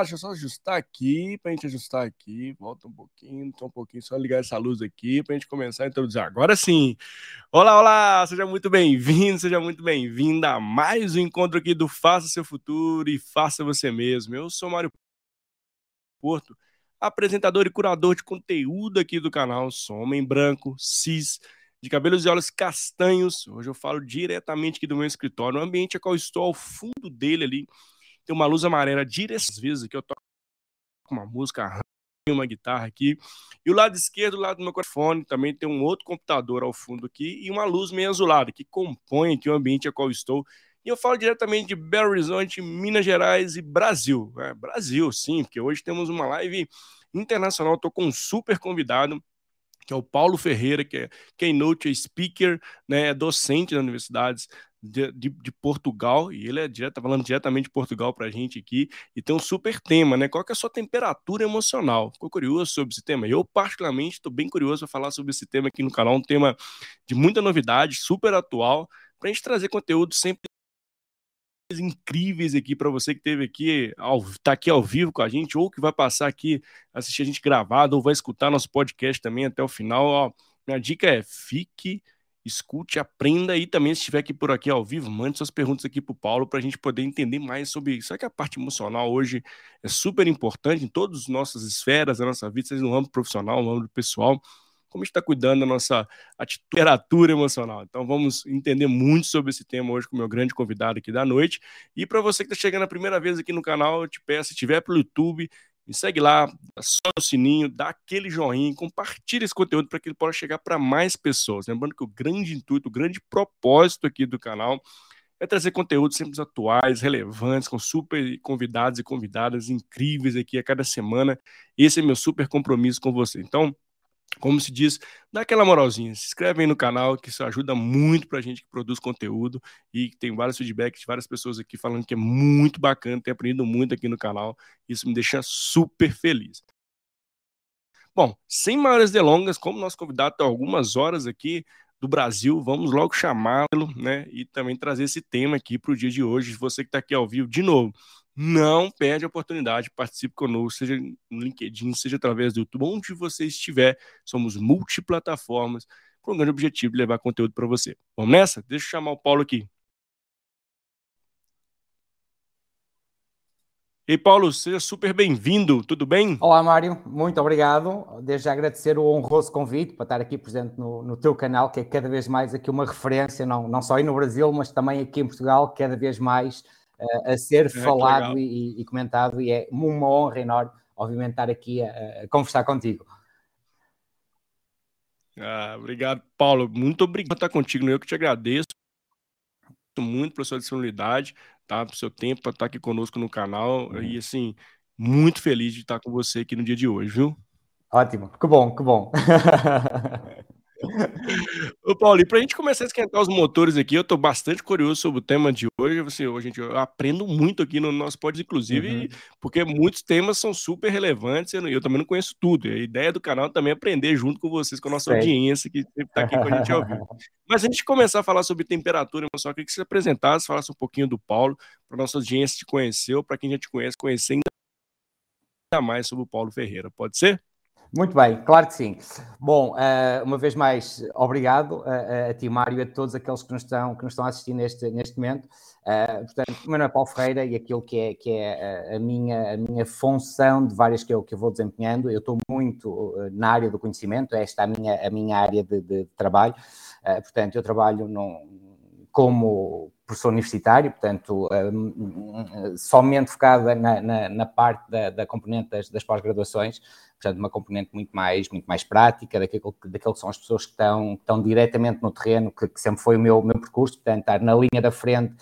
Deixa eu só ajustar aqui, pra gente ajustar aqui, volta um pouquinho, só um pouquinho, só ligar essa luz aqui pra gente começar a introduzir. Agora sim! Olá, olá, seja muito bem-vindo, seja muito bem-vinda a mais um encontro aqui do Faça Seu Futuro e Faça Você Mesmo. Eu sou Mário Porto, apresentador e curador de conteúdo aqui do canal, sou homem branco, cis, de cabelos e olhos castanhos. Hoje eu falo diretamente aqui do meu escritório, o ambiente a qual estou ao fundo dele ali, tem uma luz amarela direto, às vezes aqui eu toco uma música, uma guitarra aqui, e o lado esquerdo, o lado do meu microfone, também tem um outro computador ao fundo aqui e uma luz meio azulada que compõe aqui o ambiente a qual estou. E eu falo diretamente de Belo Horizonte, Minas Gerais e Brasil. É, Brasil, sim, porque hoje temos uma live internacional. Estou com um super convidado, que é o Paulo Ferreira, que é keynote speaker, né, é docente das universidades de, de, de, Portugal, e ele é direto, tá falando diretamente de Portugal para a gente aqui, e tem um super tema, né? Qual que é a sua temperatura emocional? Ficou curioso sobre esse tema? Eu, particularmente, estou bem curioso para falar sobre esse tema aqui no canal, um tema de muita novidade, super atual, para a gente trazer conteúdo sempre incríveis aqui para você que teve aqui, ao, tá aqui ao vivo com a gente, ou que vai passar aqui, assistir a gente gravado, ou vai escutar nosso podcast também até o final. Ó, minha dica é fique escute, aprenda e também se estiver aqui por aqui ao vivo, mande suas perguntas aqui para o Paulo para a gente poder entender mais sobre isso. Sabe que a parte emocional hoje é super importante em todas as nossas esferas da nossa vida, seja no âmbito profissional, no âmbito pessoal, como a gente está cuidando da nossa temperatura emocional. Então vamos entender muito sobre esse tema hoje com o meu grande convidado aqui da noite. E para você que está chegando a primeira vez aqui no canal, eu te peço, se estiver pelo YouTube, me segue lá, só o sininho, dá aquele joinha, compartilha esse conteúdo para que ele possa chegar para mais pessoas. Lembrando que o grande intuito, o grande propósito aqui do canal é trazer conteúdos sempre atuais, relevantes, com super convidados e convidadas incríveis aqui a cada semana. Esse é meu super compromisso com você. Então, como se diz, dá aquela moralzinha, se inscreve aí no canal, que isso ajuda muito pra gente que produz conteúdo e tem vários feedbacks de várias pessoas aqui falando que é muito bacana, tem aprendido muito aqui no canal, isso me deixa super feliz. Bom, sem maiores delongas, como nosso convidado está algumas horas aqui do Brasil, vamos logo chamá-lo, né, e também trazer esse tema aqui para o dia de hoje. Você que está aqui ao vivo, de novo, não perde a oportunidade, participe conosco, seja no LinkedIn, seja através do YouTube, onde você estiver. Somos multiplataformas, com o grande objetivo de levar conteúdo para você. Vamos nessa? Deixa eu chamar o Paulo aqui. Ei, Paulo, seja super bem-vindo, tudo bem? Olá, Mário, muito obrigado. Desde agradecer o honroso convite para estar aqui presente no, no teu canal, que é cada vez mais aqui uma referência, não, não só aí no Brasil, mas também aqui em Portugal, cada vez mais a ser é, falado e, e, comentado, e é uma honra enorme, obviamente, estar aqui a, a conversar contigo. Ah, obrigado, Paulo. Muito obrigado por estar contigo. Eu que te agradeço muito pela sua disponibilidade, tá? Pelo seu tempo, para estar aqui conosco no canal. Uhum. E assim, muito feliz de estar com você aqui no dia de hoje, viu? Ótimo, que bom, que bom. Ô, Paulo, e para a gente começar a esquentar os motores aqui, eu estou bastante curioso sobre o tema de hoje. Assim, hoje eu aprendo muito aqui no nosso podcast, inclusive, uhum. porque muitos temas são super relevantes. Eu, eu, também não conheço tudo. A ideia do canal também é aprender junto com vocês, com a nossa Sei. audiência que sempre está aqui com a gente ao vivo. Mas a gente começar a falar sobre temperatura eu queria que você apresentasse, falasse um pouquinho do Paulo, para a nossa audiência te conhecer, para quem já te conhece, conhecer ainda mais sobre o Paulo Ferreira. Pode ser? Muito bem, claro que sim. Bom, uh, uma vez mais, obrigado a, a ti, Mário, e a todos aqueles que nos estão, que nos estão a assistir neste, neste momento. Portanto, o meu nome é Paulo Ferreira e aquilo que é, que é a, minha, a minha função de várias que eu, que eu vou desempenhando, eu estou muito na área do conhecimento, esta é a minha, a minha área de, de trabalho. Portanto, eu trabalho num, como professor universitário, portanto, somente focada na, na, na parte da, da componente das, das pós-graduações, portanto, uma componente muito mais, muito mais prática, daquilo, daquilo que são as pessoas que estão, que estão diretamente no terreno, que, que sempre foi o meu, meu percurso, portanto, estar na linha da frente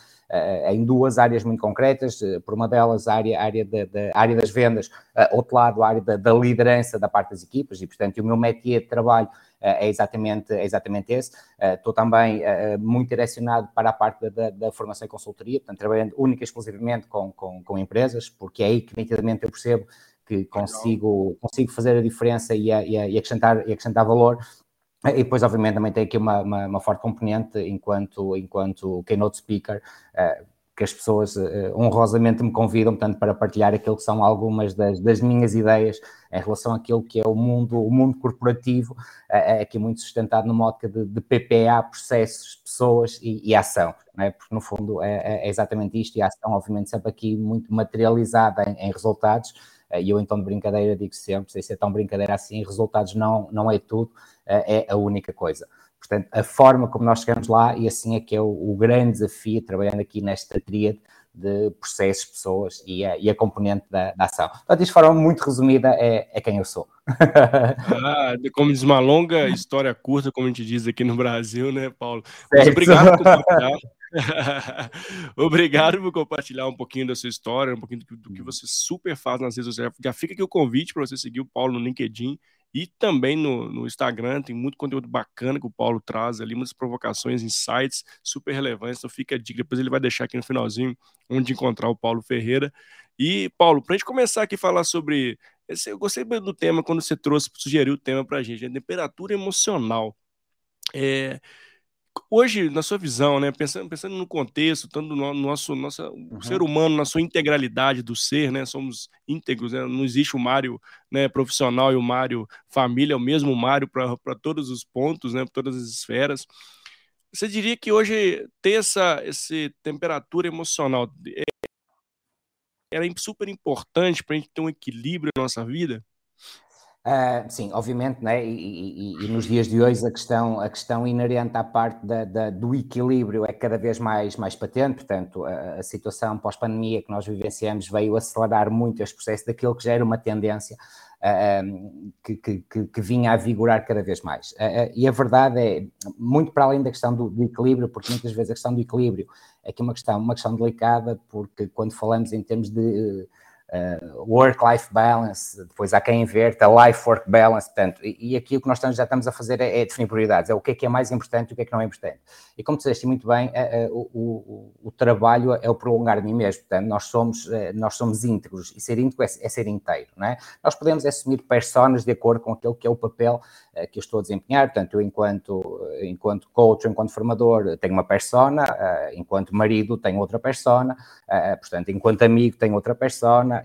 em duas áreas muito concretas, uh, por uma delas a área, a área, de, a área das vendas, uh, outro lado a área da, da, liderança da parte das equipas, e portanto o meu métier de trabalho é exatamente, é exatamente esse. Estou também muito direcionado para a parte da, da, formação e consultoria, portanto trabalhando única e exclusivamente com, com, com empresas, porque é aí que nitidamente eu percebo que consigo, consigo fazer a diferença e, a, e, a, e, acrescentar, e acrescentar valor. E depois, obviamente, também tem aqui uma, uma, uma forte componente enquanto, enquanto keynote speaker, uh, que as pessoas uh, honrosamente me convidam, portanto, para partilhar aquilo que são algumas das, das, minhas ideias em relação àquilo que é o mundo, o mundo corporativo, uh, aqui muito sustentado numa ótica de, de PPA, processos, pessoas e, e ação, é? porque no fundo é, é, é, exatamente isto, e a ação, obviamente, sempre aqui muito materializada em, em resultados, e eu então de brincadeira digo sempre, sem ser tão brincadeira assim, resultados não, não é tudo, é a única coisa. Portanto, a forma como nós chegamos lá, e assim é que é o, o grande desafio, trabalhando aqui nesta tríade de processos, pessoas e a, e a componente da, da, ação. Portanto, de forma muito resumida é, é quem eu sou. ah, como diz uma longa história curta, como a gente diz aqui no Brasil, né, Paulo? Mas obrigado por compartilhar. obrigado por compartilhar um pouquinho da sua história, um pouquinho do, do que você super faz nas redes sociais. Já fica aqui o convite para você seguir o Paulo no LinkedIn e também no, no, Instagram tem muito conteúdo bacana que o Paulo traz ali, muitas provocações, insights super relevantes. Então fica a dica, depois ele vai deixar aqui no finalzinho onde encontrar o Paulo Ferreira. E, Paulo, para a gente começar aqui a falar sobre. Esse, eu gostei do tema quando você trouxe, sugeriu o tema para a gente, a né? temperatura emocional. É, hoje, na sua visão, né, pensando, pensando no contexto, tanto no nosso, nossa, uhum. o ser humano na sua integralidade do ser, né, somos íntegros, né, não existe o Mário né, profissional e o Mário família, é o mesmo Mário para todos os pontos, né, para todas as esferas. Você diria que hoje ter essa, essa temperatura emocional é, era super importante para a gente ter um equilíbrio na nossa vida? Uh, sim, obviamente, né? E, e, e, nos dias de hoje a questão, a questão inerente à parte da, da, do equilíbrio é cada vez mais, mais patente, portanto, a, a situação pós-pandemia que nós vivenciamos veio acelerar muito este processo daquilo que já era uma tendência uh, que, que, que, vinha a vigorar cada vez mais. Uh, e a verdade é, muito para além da questão do, do, equilíbrio, porque muitas vezes a questão do equilíbrio é aqui uma questão, uma questão delicada, porque quando falamos em termos de uh, work-life balance, depois há quem inverta life-work balance, portanto, e, e, aqui o que nós estamos, já estamos a fazer é, é, definir prioridades, é o que é que é mais importante e o que é que não é importante. E como disseste muito bem, uh, uh, o, o, trabalho é o prolongar de mim mesmo, portanto, nós somos, nós somos íntegros, e ser íntegro é, é, ser inteiro, não é? Nós podemos assumir personas de acordo com aquele que é o papel que eu estou a desempenhar, portanto, eu enquanto, enquanto coach, enquanto formador, tenho uma persona, enquanto marido tenho outra persona, portanto, enquanto amigo tenho outra persona,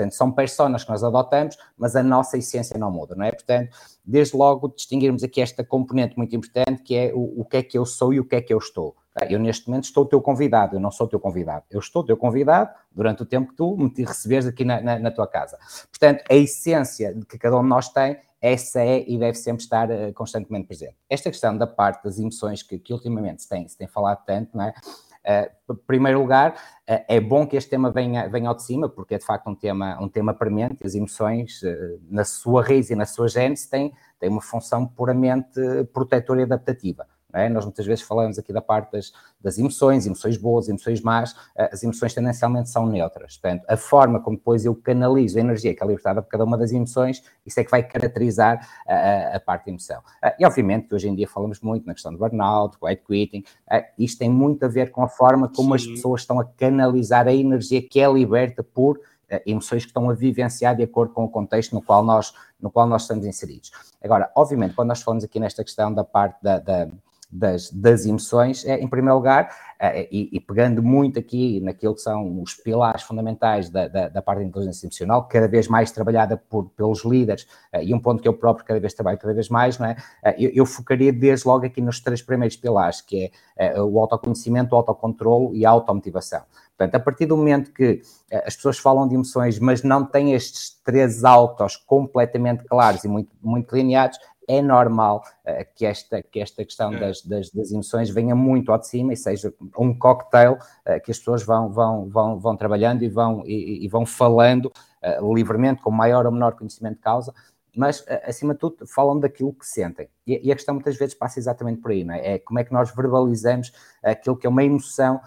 Portanto, são personas que nós adotamos, mas a nossa essência não muda, não é? Portanto, desde logo distinguirmos aqui esta componente muito importante que é o, o que é que eu sou e o que é que eu estou. Eu, neste momento, estou o teu convidado, eu não sou o teu convidado. Eu estou o teu convidado durante o tempo que tu me receberes aqui na, na, na tua casa. Portanto, a essência que cada um de nós tem essa é e deve sempre estar uh, constantemente presente. Esta questão da parte das emoções que, que ultimamente se tem, se tem falado tanto, não é? Uh, primeiro lugar, uh, é bom que este tema venha, venha ao de cima, porque é de facto um tema, um tema premente, as emoções, uh, na sua raiz e na sua gênese, têm, têm uma função puramente protetora e adaptativa. É? Nós muitas vezes falamos aqui da parte das, das, emoções, emoções boas, emoções más, eh, as emoções tendencialmente são neutras. Portanto, a forma como depois eu canalizo a energia que é libertada por cada uma das emoções, isso é que vai caracterizar a, a parte da emoção. Eh, e obviamente que hoje em dia falamos muito na questão do burnout, white quitting, eh, isto tem muito a ver com a forma como Sim. as pessoas estão a canalizar a energia que é liberta por emoções que estão a vivenciar de acordo com o contexto no qual nós, no qual nós estamos inseridos. Agora, obviamente, quando nós falamos aqui nesta questão da parte da, da das, das emoções, é, em primeiro lugar, é, e, e, pegando muito aqui naquilo que são os pilares fundamentais da, da, da parte da inteligência emocional, cada vez mais trabalhada por, pelos líderes, é, e um ponto que eu próprio cada vez trabalho cada vez mais, não é? é eu, eu, focaria desde logo aqui nos três primeiros pilares, que é, é o autoconhecimento, o autocontrolo e a automotivação. Portanto, a partir do momento que é, as pessoas falam de emoções, mas não têm estes três autos completamente claros e muito, muito delineados, é normal uh, que, esta, que esta questão é. das, das, das, emoções venha muito ao de cima e seja um cocktail uh, que as pessoas vão, vão, vão, vão trabalhando e vão, e, e vão falando uh, livremente, com maior ou menor conhecimento de causa, mas acima de tudo falam daquilo que sentem. E, e, a questão muitas vezes passa exatamente por aí, não é? É como é que nós verbalizamos aquilo que é uma emoção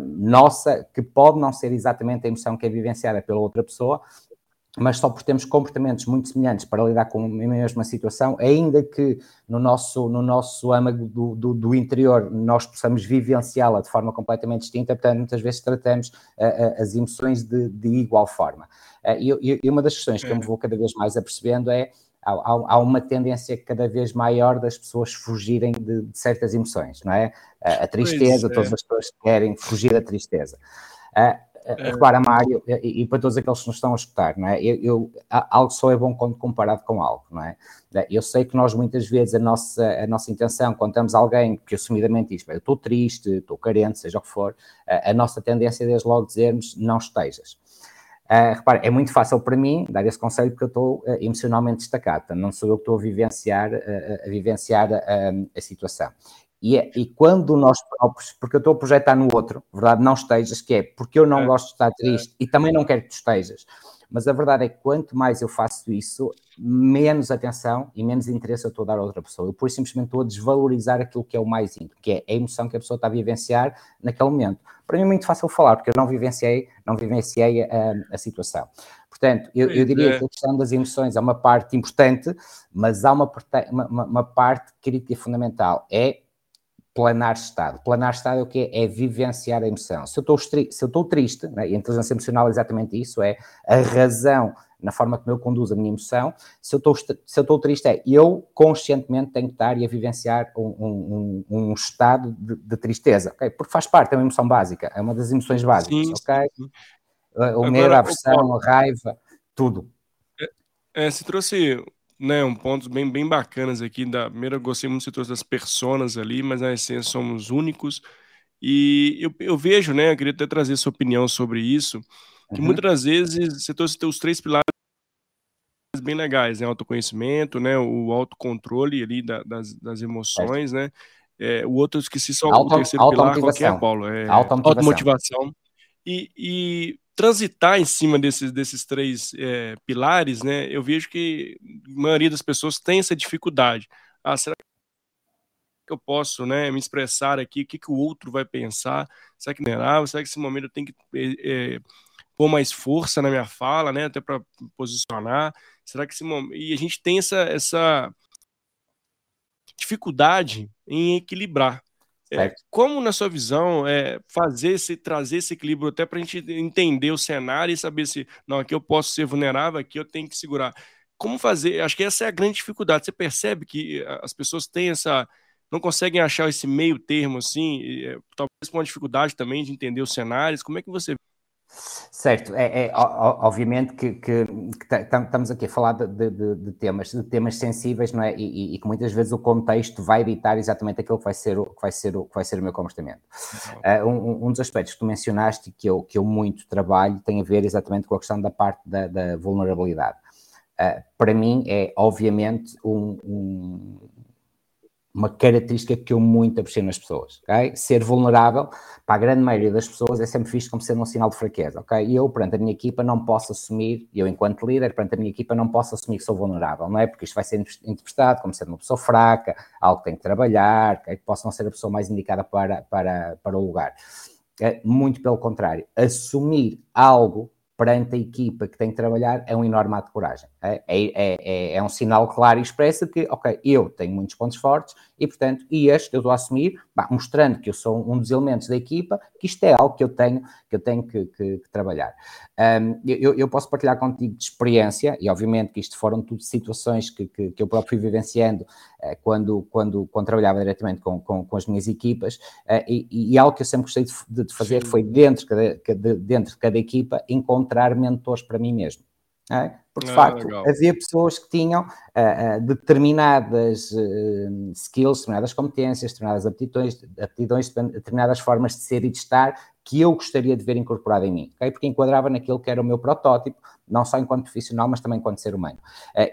nossa, que pode não ser exatamente a emoção que é vivenciada pela outra pessoa, mas só por termos comportamentos muito semelhantes para lidar com a mesma situação, ainda que no nosso, no nosso âmago do, do, do interior nós possamos vivenciá-la de forma completamente distinta, portanto, muitas vezes tratamos uh, as emoções de, de igual forma. Uh, e, e, uma das questões que eu me vou cada vez mais apercebendo é há, há, uma tendência cada vez maior das pessoas fugirem de, de certas emoções, não é? A, a tristeza, é. todas as pessoas querem fugir da tristeza. Uh, é. repara, Mário, e, e, para todos aqueles que nos estão a escutar, não é? Eu, eu, algo só é bom quando comparado com algo, não é? Eu sei que nós muitas vezes a nossa, a nossa intenção, quando temos alguém que assumidamente diz, eu estou triste, estou carente, seja o que for, a, a nossa tendência é desde logo dizermos não estejas. Uh, repara, é muito fácil para mim dar esse conselho porque eu estou uh, emocionalmente destacado, não sou eu que estou a vivenciar, uh, a, vivenciar a situação. E, é, e quando nós próprios, porque eu estou a projetar no outro, verdade, não estejas, que é porque eu não é. gosto de estar triste é. e também não quero que tu estejas. Mas a verdade é que quanto mais eu faço isso, menos atenção e menos interesse eu estou a dar a outra pessoa. Eu, por simplesmente, estou a desvalorizar aquilo que é o mais íntimo, que é a emoção que a pessoa está a vivenciar naquele momento. Para mim é muito fácil falar, porque eu não vivenciei, não vivenciei a, a situação. Portanto, eu, eu diria é. que a questão das emoções é uma parte importante, mas há uma, uma, uma parte crítica e fundamental. É planar estado. Planar estado é o que é? vivenciar a emoção. Se eu estou, se eu estou triste, né, e a inteligência emocional é exatamente isso, é a razão na forma como eu conduzo a minha emoção. Se eu estou, se eu estou triste, é eu conscientemente tenho que estar e a vivenciar um, um, um estado de, de, tristeza, ok? Porque faz parte, é uma emoção básica, é uma das emoções básicas, sim, ok? Sim. O medo, a aversão, a raiva, tudo. É, é, se trouxe né, um pontos bem, bem bacanas aqui. Da primeira, eu gostei muito do das personas ali, mas na essência somos únicos. E eu, eu vejo, né, eu queria até trazer sua opinião sobre isso, que uhum. muitas das vezes você trouxe os três pilares bem legais, né, autoconhecimento, né, o autocontrole ali da, das, das emoções, é. né, é, o outro eu esqueci só Auto, o terceiro pilar, qual que é, Paulo? É, automotivação. automotivação. E, e transitar em cima desses, desses três é, pilares, né, eu vejo que a maioria das pessoas tem essa dificuldade. Ah, será que eu posso né, me expressar aqui? O que, que o outro vai pensar? Será que vulnerável? Será que esse momento eu tenho que é, pôr mais força na minha fala, né, até para posicionar? Será que esse momento... E a gente tem essa, essa dificuldade em equilibrar. É, como, na sua visão, é, fazer esse, trazer esse equilíbrio até para a gente entender o cenário e saber se, não, aqui eu posso ser vulnerável, aqui eu tenho que segurar. Como fazer? Acho que essa é a grande dificuldade. Você percebe que eh, as pessoas têm essa. não conseguem achar esse meio termo assim, e, é, talvez com uma dificuldade também de entender os cenários. Como é que você Certo, é, é obviamente que, que, que, estamos aqui a falar de, de, de, temas, de temas sensíveis, não é? E, e, que muitas vezes o contexto vai editar exatamente aquilo que vai ser o, que vai ser o, que vai ser o meu comportamento. Uh, um, um, dos aspectos que tu mencionaste que eu, que eu muito trabalho tem a ver exatamente com a questão da parte da, da vulnerabilidade. Uh, para mim é obviamente um, um uma característica que eu muito aprecio nas pessoas, ok? Ser vulnerável, para a grande maioria das pessoas, é sempre visto como sendo um sinal de fraqueza, ok? E eu, perante a minha equipa, não posso assumir, eu enquanto líder, perante a minha equipa, não posso assumir que sou vulnerável, não é? Porque isto vai ser interpretado como sendo uma pessoa fraca, algo que tem que trabalhar, que posso não ser a pessoa mais indicada para, para, para o lugar. É, muito pelo contrário, assumir algo perante a equipa que tem que trabalhar é um enorme ato de coragem. É, é, é, é, um sinal claro e expresso que, ok, eu tenho muitos pontos fortes e, portanto, e este eu estou a assumir, bah, mostrando que eu sou um dos elementos da equipa, que isto é algo que eu tenho que, eu tenho que, que, que trabalhar. Um, eu, eu, posso partilhar contigo de experiência, e obviamente que isto foram tudo situações que, que, que eu próprio fui vivenciando uh, quando, quando, quando trabalhava diretamente com, com, com as minhas equipas, uh, e, e, algo que eu sempre gostei de, de fazer Sim. foi, dentro de, de, dentro de cada equipa, encontrar mentores para mim mesmo. É? Porque, de ah, facto, legal. havia pessoas que tinham uh, uh, determinadas uh, skills, determinadas competências, determinadas aptidões, aptidões, determinadas formas de ser e de estar que eu gostaria de ver incorporado em mim, okay? porque enquadrava naquilo que era o meu protótipo, não só enquanto profissional, mas também enquanto ser humano.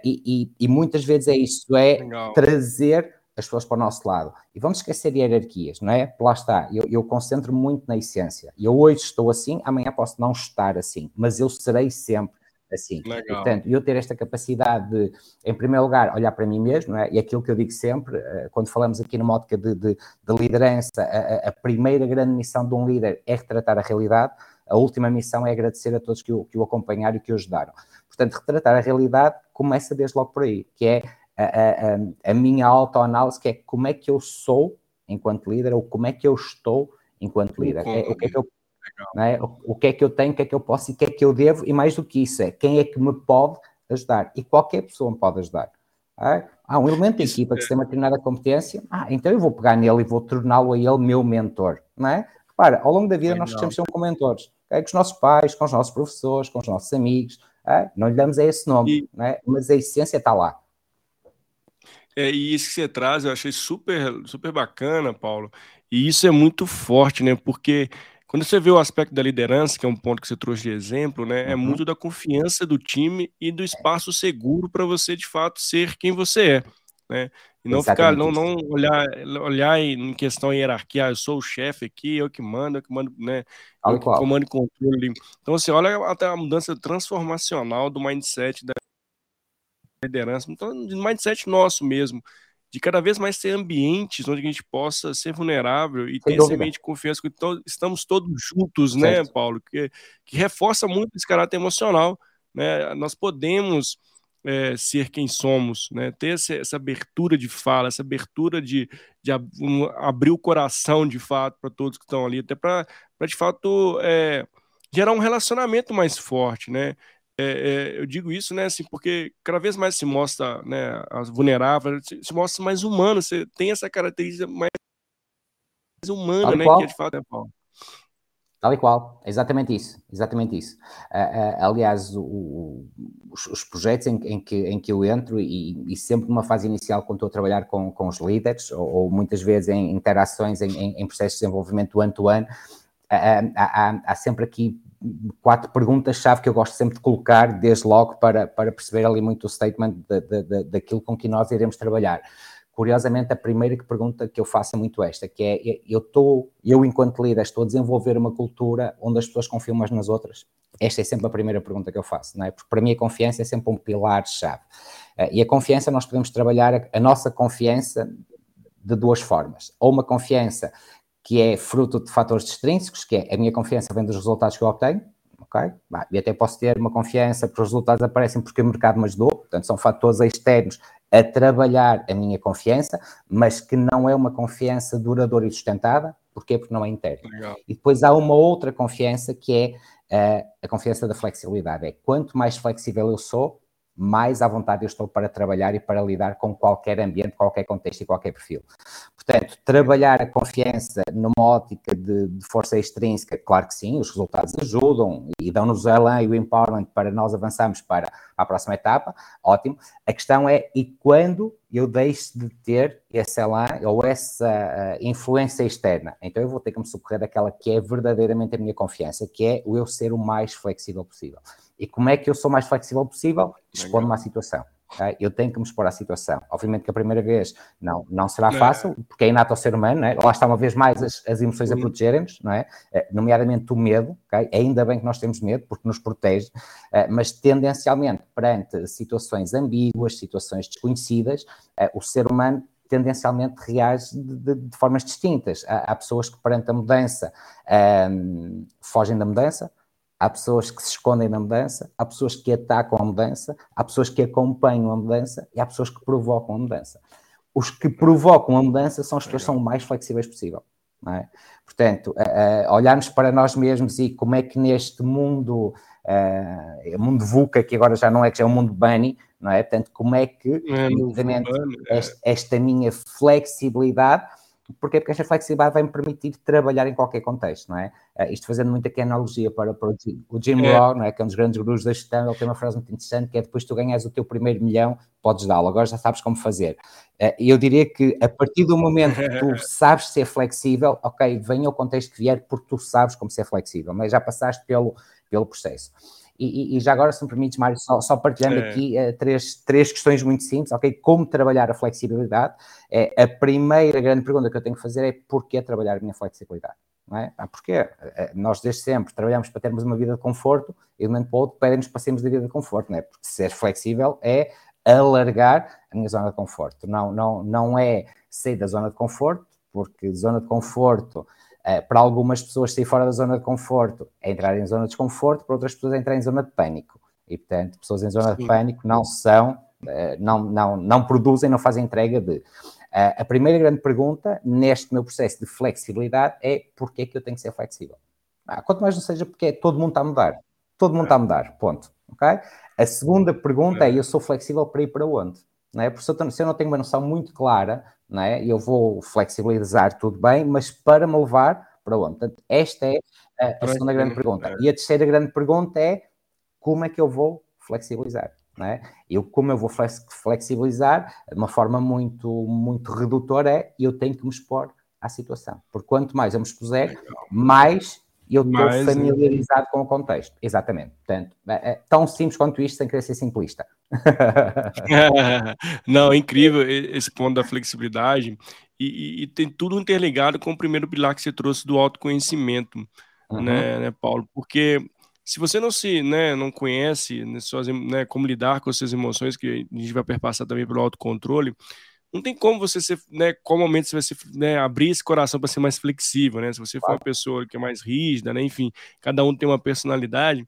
E, e, e, muitas vezes é isso, é legal. trazer as pessoas para o nosso lado. E vamos esquecer hierarquias, não é? Lá está, eu, eu concentro muito na essência. Eu hoje estou assim, amanhã posso não estar assim, mas eu serei sempre assim. Legal. Portanto, eu ter esta capacidade de, em primeiro lugar, olhar para mim mesmo, é? e aquilo que eu digo sempre, eh, quando falamos aqui numa ótica de, de, de liderança, a, a, primeira grande missão de um líder é retratar a realidade, a última missão é agradecer a todos que o, que o acompanharam e que o ajudaram. Portanto, retratar a realidade começa desde logo por aí, que é a, a, a minha autoanálise, que é como é que eu sou enquanto líder, ou como é que eu estou enquanto líder. É, o que é que eu é? O, o, que é que eu tenho, o que é que eu posso e o que é que eu devo, e mais do que isso, é quem é que me pode ajudar. E qualquer pessoa me pode ajudar. É? Há um elemento da equipa que tem uma determinada competência, ah, então eu vou pegar nele e vou torná-lo a ele meu mentor, não é? Repara, ao longo da vida nós precisamos ser como mentores, okay? com os nossos pais, com os nossos professores, com os nossos amigos, é? não lhe damos esse nome, e... é? mas a essência está lá. É, e isso que você traz, eu achei super, super bacana, Paulo. E isso é muito forte, né? Porque quando você vê o aspecto da liderança, que é um ponto que você trouxe de exemplo, né? É uhum. muito da confiança do time e do espaço seguro para você, de fato, ser quem você é. Né? E não Exatamente ficar, não, não olhar, olhar em questão de hierarquia, ah, eu sou o chefe aqui, eu que mando, eu que mando, né? Eu que comando e controle. Então, assim, olha até a mudança transformacional do mindset da liderança, então, do mindset nosso mesmo, de cada vez mais ter ambientes onde a gente possa ser vulnerável e Sem ter dúvida. semente de confiança que to estamos todos juntos, né, certo. né, Paulo? Que, que reforça muito esse caráter emocional, né? Nós podemos é, ser quem somos, né? Ter essa, essa, abertura de fala, essa abertura de, de ab um, abrir o coração de fato para todos que estão ali, até para de fato é, gerar um relacionamento mais forte, né? É, é, eu digo isso, né, assim, porque cada vez mais se mostra, né, as vulneráveis, se, se mostra mais humano, você tem essa característica mais humana, Tal né, qual. que é de fato é Paulo. Tal e qual, exatamente isso, exatamente isso. Uh, uh, aliás, o, o, os, os, projetos em, em, que, em que eu entro, e, e, sempre numa fase inicial, quando estou a trabalhar com, com os líderes, ou, ou muitas vezes em interações, em, em, em processos de desenvolvimento one-to-one, -one, uh, há, há, sempre aqui quatro perguntas-chave que eu gosto sempre de colocar, desde logo, para, para perceber ali muito o statement de, de, de, daquilo com que nós iremos trabalhar. Curiosamente, a primeira pergunta que eu faço é muito esta, que é, eu estou, eu enquanto líder, estou a desenvolver uma cultura onde as pessoas confiam umas nas outras? Esta é sempre a primeira pergunta que eu faço, não é? Porque para mim a confiança é sempre um pilar-chave. Eh, e a confiança, nós podemos trabalhar a, a nossa confiança de duas formas. Ou uma confiança que é fruto de fatores extrínsecos, que é a minha confiança vem dos resultados que eu obtenho, ok? E até posso ter uma confiança porque os resultados aparecem porque o mercado me ajudou, portanto são fatores externos a trabalhar a minha confiança, mas que não é uma confiança duradoura e sustentada, porquê? Porque não é interna. Legal. E depois há uma outra confiança que é uh, a confiança da flexibilidade, é quanto mais flexível eu sou, mais à vontade eu estou para trabalhar e para lidar com qualquer ambiente, qualquer contexto e qualquer perfil. Portanto, trabalhar a confiança numa ótica de, de força extrínseca, claro que sim, os resultados ajudam e dão-nos o elan e o empowerment para nós avançarmos para a próxima etapa, ótimo. A questão é, e quando eu deixo de ter esse elan ou essa uh, influência externa? Então eu vou ter que me socorrer daquela que é verdadeiramente a minha confiança, que é o eu ser o mais flexível possível. E como é que eu sou mais flexível possível? Expondo-me à situação. Okay? Eu tenho que me expor à situação. Obviamente que a primeira vez não, não será fácil, porque é inato ao ser humano, é? lá está uma vez mais as, as emoções a protegerem-nos, não é? Eh, nomeadamente o medo, okay? ainda bem que nós temos medo, porque nos protege, eh, mas tendencialmente perante situações ambíguas, situações desconhecidas, eh, o ser humano tendencialmente reage de, de, de formas distintas. Há, há, pessoas que perante a mudança um, fogem da mudança, Há pessoas que se escondem na mudança, há pessoas que atacam a mudança, há pessoas que acompanham a mudança e há pessoas que provocam a mudança. Os que provocam a mudança são as pessoas que são o mais flexíveis possível. É? Portanto, uh, uh, olharmos para nós mesmos e como é que neste mundo, uh, mundo VUCA, que agora já não é que já é um mundo bunny, não é? Portanto, como é que, é, esta, esta minha flexibilidade Porquê? Porque esta flexibilidade vai me permitir trabalhar em qualquer contexto, não é? Uh, isto fazendo muito aqui a analogia para, para o Jim, é. Rohn, não é? que é um dos grandes gurus da gestão, ele tem uma frase muito interessante que é depois tu ganhas o teu primeiro milhão, podes dá-lo, agora já sabes como fazer. Uh, e eu diria que a partir do momento que tu sabes ser flexível, ok, venha o contexto que vier porque tu sabes como ser flexível, mas já passaste pelo, pelo processo. E, e, já agora, se me permites, Mário, só, só partilhando é. aqui uh, três, três questões muito simples, ok? Como trabalhar a flexibilidade? É, a primeira grande pergunta que eu tenho que fazer é porquê trabalhar a minha flexibilidade? Não é? Ah, porque eh, nós desde sempre trabalhamos para termos uma vida de conforto e de um momento para o outro pedem-nos para sermos da vida de conforto, não é? Porque ser flexível é alargar a minha zona de conforto, não, não, não é sair da zona de conforto, porque zona de conforto para algumas pessoas, sair fora da zona de conforto é entrar em zona de desconforto, para outras pessoas é entrar em zona de pânico. E, portanto, pessoas em zona Sim. de pânico não são, uh, não, não, não produzem, não fazem entrega de. Uh, a primeira grande pergunta neste meu processo de flexibilidade é porquê que eu tenho que ser flexível? Ah, quanto mais não seja porque todo mundo está a mudar. Todo mundo está a mudar, ponto. Okay? A segunda pergunta é, eu sou flexível para ir para onde? não é? Porque se eu não tenho uma noção muito clara, não é? Eu vou flexibilizar tudo bem, mas para me levar para onde? Portanto, esta é a, a segunda grande pergunta. E a terceira grande pergunta é como é que eu vou flexibilizar? Não é? Eu, como eu vou flexibilizar, de uma forma muito, muito redutora, é eu tenho que me expor à situação. Porque quanto mais eu me expuser, mais eu estou é. familiarizado com o contexto. Exatamente. Portanto, é, é tão simples quanto isto, sem querer ser simplista. Não, é incrível esse ponto da flexibilidade. E, e, e, tem tudo interligado com o primeiro pilar que você trouxe do autoconhecimento, uhum. né, né, Paulo? Porque se você não se, né, não conhece né, suas, né, como lidar com as suas emoções, que a gente vai perpassar também pelo autocontrole, não tem como você ser, né, qual momento você vai ser, né, abrir esse coração para ser mais flexível, né? Se você for uma pessoa que é mais rígida, né, enfim, cada um tem uma personalidade.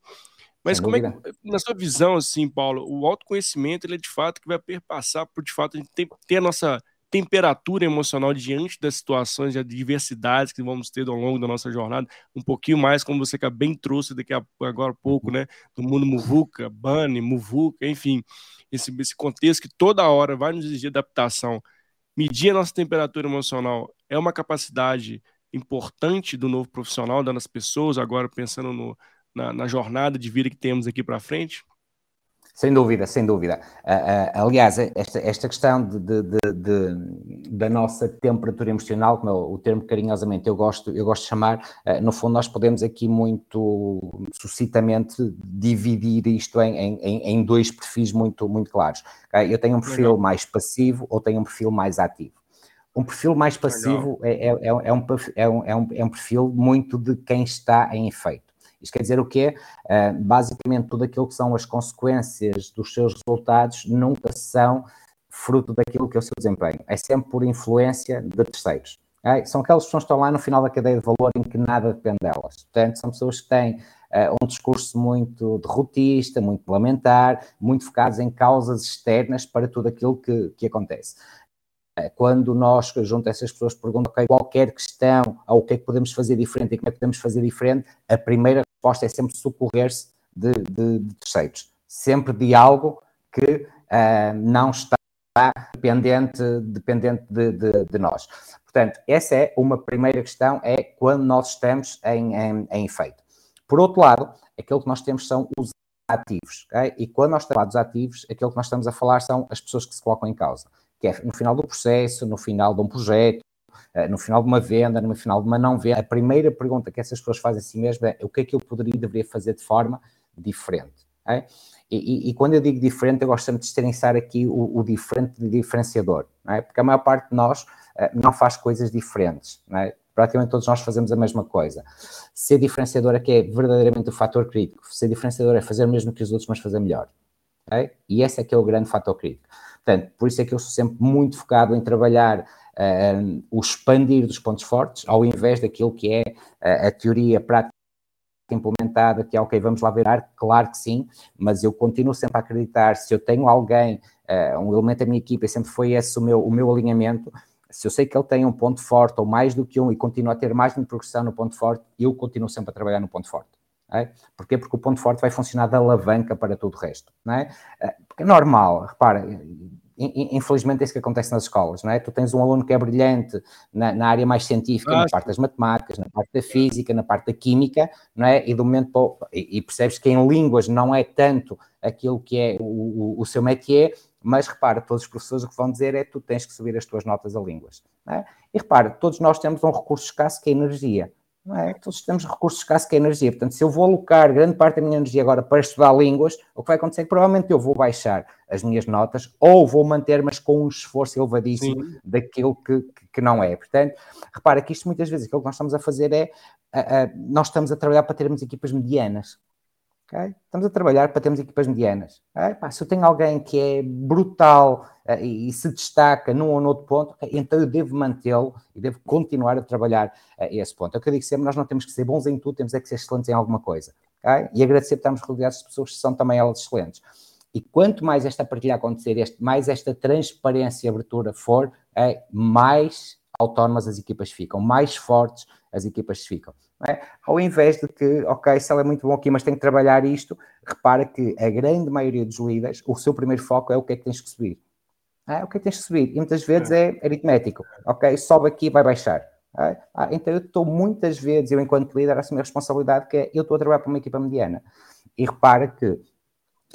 Mas como é que, na sua visão, assim, Paulo, o autoconhecimento, ele é de fato que vai perpassar por, de fato, a gente ter, ter a nossa temperatura emocional diante das situações de adversidades que vamos ter ao longo da nossa jornada, um pouquinho mais, como você bem trouxe daqui a, agora pouco, né, do mundo muvuca, Bunny, muvuca, enfim, esse, esse contexto que toda hora vai nos exigir adaptação. Medir a nossa temperatura emocional é uma capacidade importante do novo profissional, das pessoas, agora pensando no, na, na jornada de vida que temos aqui para frente? Sem dúvida, sem dúvida. Uh, uh, aliás, esta, esta questão de, de, de, da nossa temperatura emocional, como eu, o termo carinhosamente eu gosto, eu gosto de chamar, uh, no fundo nós podemos aqui muito sucintamente dividir isto em, em, em dois perfis muito, muito claros. Okay? Eu tenho um perfil Legal. mais passivo ou tenho um perfil mais ativo. Um perfil mais passivo é, é, é, é, um, é, um, é, um, é um perfil muito de quem está em efeito. Isto quer dizer o quê? Uh, basicamente, tudo aquilo que são as consequências dos seus resultados nunca são fruto daquilo que é o seu desempenho. É sempre por influência de terceiros. Okay? São aquelas pessoas que estão lá no final da cadeia de valor em que nada depende delas. Portanto, são pessoas que têm uh, um discurso muito derrotista, muito lamentar, muito focados em causas externas para tudo aquilo que, que acontece. É, quando nós, junto a essas pessoas, perguntam okay, qualquer questão ou o que é que podemos fazer diferente e como é que podemos fazer diferente, a primeira resposta é sempre socorrer-se de, de, de, terceiros. Sempre de algo que uh, não está dependente, dependente de, de, nós. Portanto, essa é uma primeira questão, é quando nós estamos em, em, em efeito. Por outro lado, aquilo que nós temos são os ativos, okay? e quando nós estamos dos ativos, aquilo que nós estamos a falar são as pessoas que se colocam em causa que é no final do processo, no final de um projeto, eh, no final de uma venda, no final de uma não venda, a primeira pergunta que essas pessoas fazem a si mesmas é o que é que eu poderia e deveria fazer de forma diferente. É? E, e, e, quando eu digo diferente, eu gosto sempre de diferenciar aqui o, o diferente de diferenciador, é? porque a maior parte de nós uh, não faz coisas diferentes, é? praticamente todos nós fazemos a mesma coisa. Ser diferenciador é que é verdadeiramente o fator crítico, ser diferenciador é fazer o mesmo que os outros, mas fazer melhor. É? E esse é que é o grande fator crítico. Portanto, por isso é que eu sou sempre muito focado em trabalhar uh, o expandir dos pontos fortes, ao invés daquilo que é uh, a teoria prática implementada, que é ok, vamos lá ver, claro que sim, mas eu continuo sempre a acreditar, se eu tenho alguém, uh, um elemento da minha equipa, e sempre foi esse o meu, o meu alinhamento, se eu sei que ele tem um ponto forte ou mais do que um e continua a ter mais de progressão no ponto forte, eu continuo sempre a trabalhar no ponto forte. É? Porquê? Porque o ponto forte vai funcionar de alavanca para tudo o resto. Não é? Porque é normal, repara, infelizmente é isso que acontece nas escolas, não é? Tu tens um aluno que é brilhante na, na área mais científica, ah, na parte das matemáticas, na parte da física, na parte da química, não é? E do momento e, e percebes que em línguas não é tanto aquilo que é o, o, o seu métier, mas repara, todos os professores o que vão dizer é tu tens que subir as tuas notas a línguas. É? E repara, todos nós temos um recurso escasso que é a energia. Não é? Todos temos recursos escassos que é energia. Portanto, se eu vou alocar grande parte da minha energia agora para estudar línguas, o que vai acontecer é que provavelmente eu vou baixar as minhas notas ou vou manter, mas com um esforço elevadíssimo Sim. daquilo que, que, não é. Portanto, repara que isto muitas vezes aquilo que nós estamos a fazer é uh, uh, nós estamos a trabalhar para termos equipas medianas. Okay? Estamos a trabalhar para termos equipas medianas. Okay? Pá, se eu tenho alguém que é brutal uh, e, e, se destaca num ou noutro ponto, okay? então eu devo mantê-lo e devo continuar a trabalhar uh, esse ponto. É o que eu digo sempre, nós não temos que ser bons em tudo, temos é que ser excelentes em alguma coisa. E agradecer por estarmos rodeados de pessoas que são também elas excelentes. E quanto mais esta partilha acontecer, este, mais esta transparência e abertura for, mais autónomas as equipas ficam, mais fortes as equipas ficam. É? Ao invés de que, ok, se ela é muito bom aqui, mas tem que trabalhar isto, repara que a grande maioria dos líderes, o seu primeiro foco é o que é que tens que subir. Ah, ok, tens que subir. E muitas vezes é, é aritmético. Ok, sobe aqui vai baixar. Ah, ah, então eu estou muitas vezes, eu enquanto líder, a assumir a responsabilidade que é, eu estou a trabalhar para uma equipa mediana. E repara que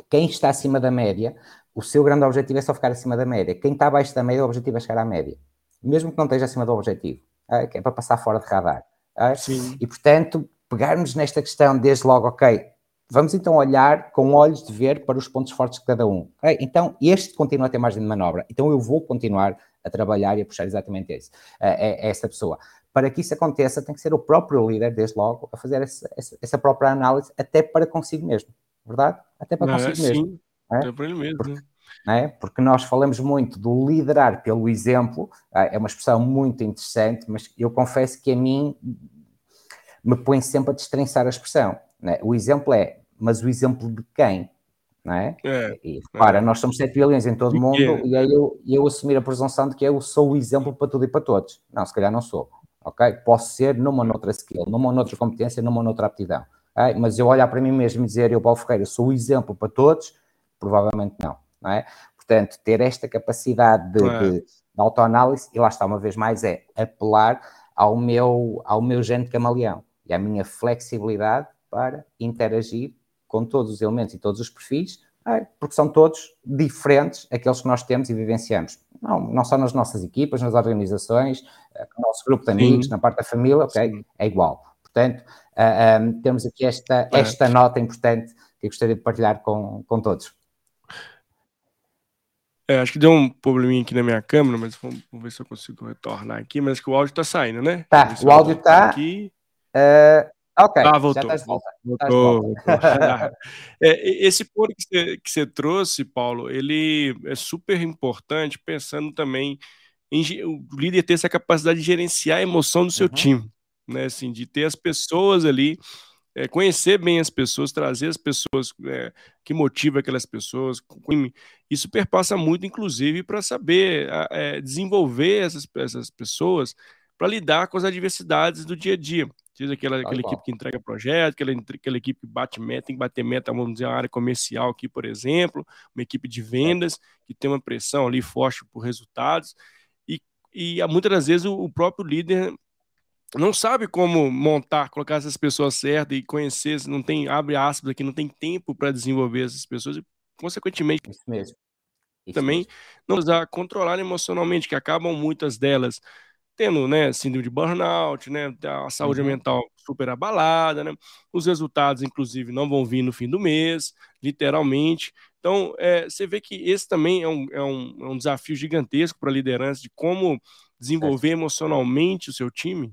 quem está acima da média, o seu grande objetivo é só ficar acima da média. Quem está abaixo da média, o objetivo é chegar à média. Mesmo que não esteja acima do objetivo. Ah, que é para passar fora de radar. Ah, e portanto, pegarmos nesta questão desde logo, ok, vamos então olhar com olhos de ver para os pontos fortes de cada um. Okay? Então, este continua a ter margem de manobra. Então, eu vou continuar a trabalhar e a puxar exatamente esse, é, essa pessoa. Para que isso aconteça, tem que ser o próprio líder, desde logo, a fazer essa, essa, essa própria análise, até para consigo mesmo. Verdade? Até para consigo é, mesmo. Sim, é? até para ele mesmo. Porque, é? Porque nós falamos muito do liderar pelo exemplo, é uma expressão muito interessante, mas eu confesso que a mim me põe sempre a destrinçar a expressão. É? O exemplo é mas o exemplo de quem? Não é? é e repara, é. nós somos 7 bilhões em todo o mundo é. e aí eu, eu assumir a presunção de que eu sou o exemplo para tudo e para todos. Não, se calhar não sou. Ok? Posso ser numa noutra skill, numa noutra competência, numa noutra aptidão. Okay? Mas eu olhar para mim mesmo e dizer, eu, Paulo Ferreira, sou o exemplo para todos, provavelmente não. Não é? Portanto, ter esta capacidade de, é. de, de autoanálise, e lá está uma vez mais, é apelar ao meu, ao meu gene camaleão e à minha flexibilidade para interagir com todos os elementos e todos os perfis, é, porque são todos diferentes aqueles que nós temos e vivenciamos. Não, não só nas nossas equipas, nas organizações, eh, no nosso grupo de amigos, Sim. na parte da família, ok? Sim. É igual. Portanto, uh, um, temos aqui esta, esta nota importante que eu gostaria de partilhar com, com todos. É, acho que deu um probleminha aqui na minha câmera, mas vamos, vamos ver se eu consigo retornar aqui. Mas acho que o áudio está saindo, né? Tá, o áudio está. Uh, Ok, ah, voltou. Volta. Voltou. voltou. é, esse ponto que você, que você trouxe, Paulo, ele é super importante, pensando também em o líder ter essa capacidade de gerenciar a emoção do seu uhum. time, né? Assim, de ter as pessoas ali, é, conhecer bem as pessoas, trazer as pessoas é, que motivam aquelas pessoas. Isso perpassa muito, inclusive, para saber é, desenvolver essas, essas pessoas para lidar com as adversidades do dia a dia. Seja aquela, aquela equipe que entrega projeto, aquela, aquela equipe que bate meta, tem que bater meta, vamos dizer, a área comercial aqui, por exemplo, uma equipe de vendas que tem uma pressão ali forte por resultados. E, e muitas das vezes o, o próprio líder não sabe como montar, colocar essas pessoas certas e conhecer, não tem, abre aspas aqui, não tem tempo para desenvolver essas pessoas e, consequentemente, Isso mesmo. Isso também mesmo. não usar controlar emocionalmente, que acabam muitas delas tendo, né, síndrome de burnout, né, a saúde uhum. mental super abalada, né, os resultados, inclusive, não vão vir no fim do mês, literalmente. Então, é, você vê que esse também é um, é um, é um desafio gigantesco para a liderança de como desenvolver é. emocionalmente o seu time.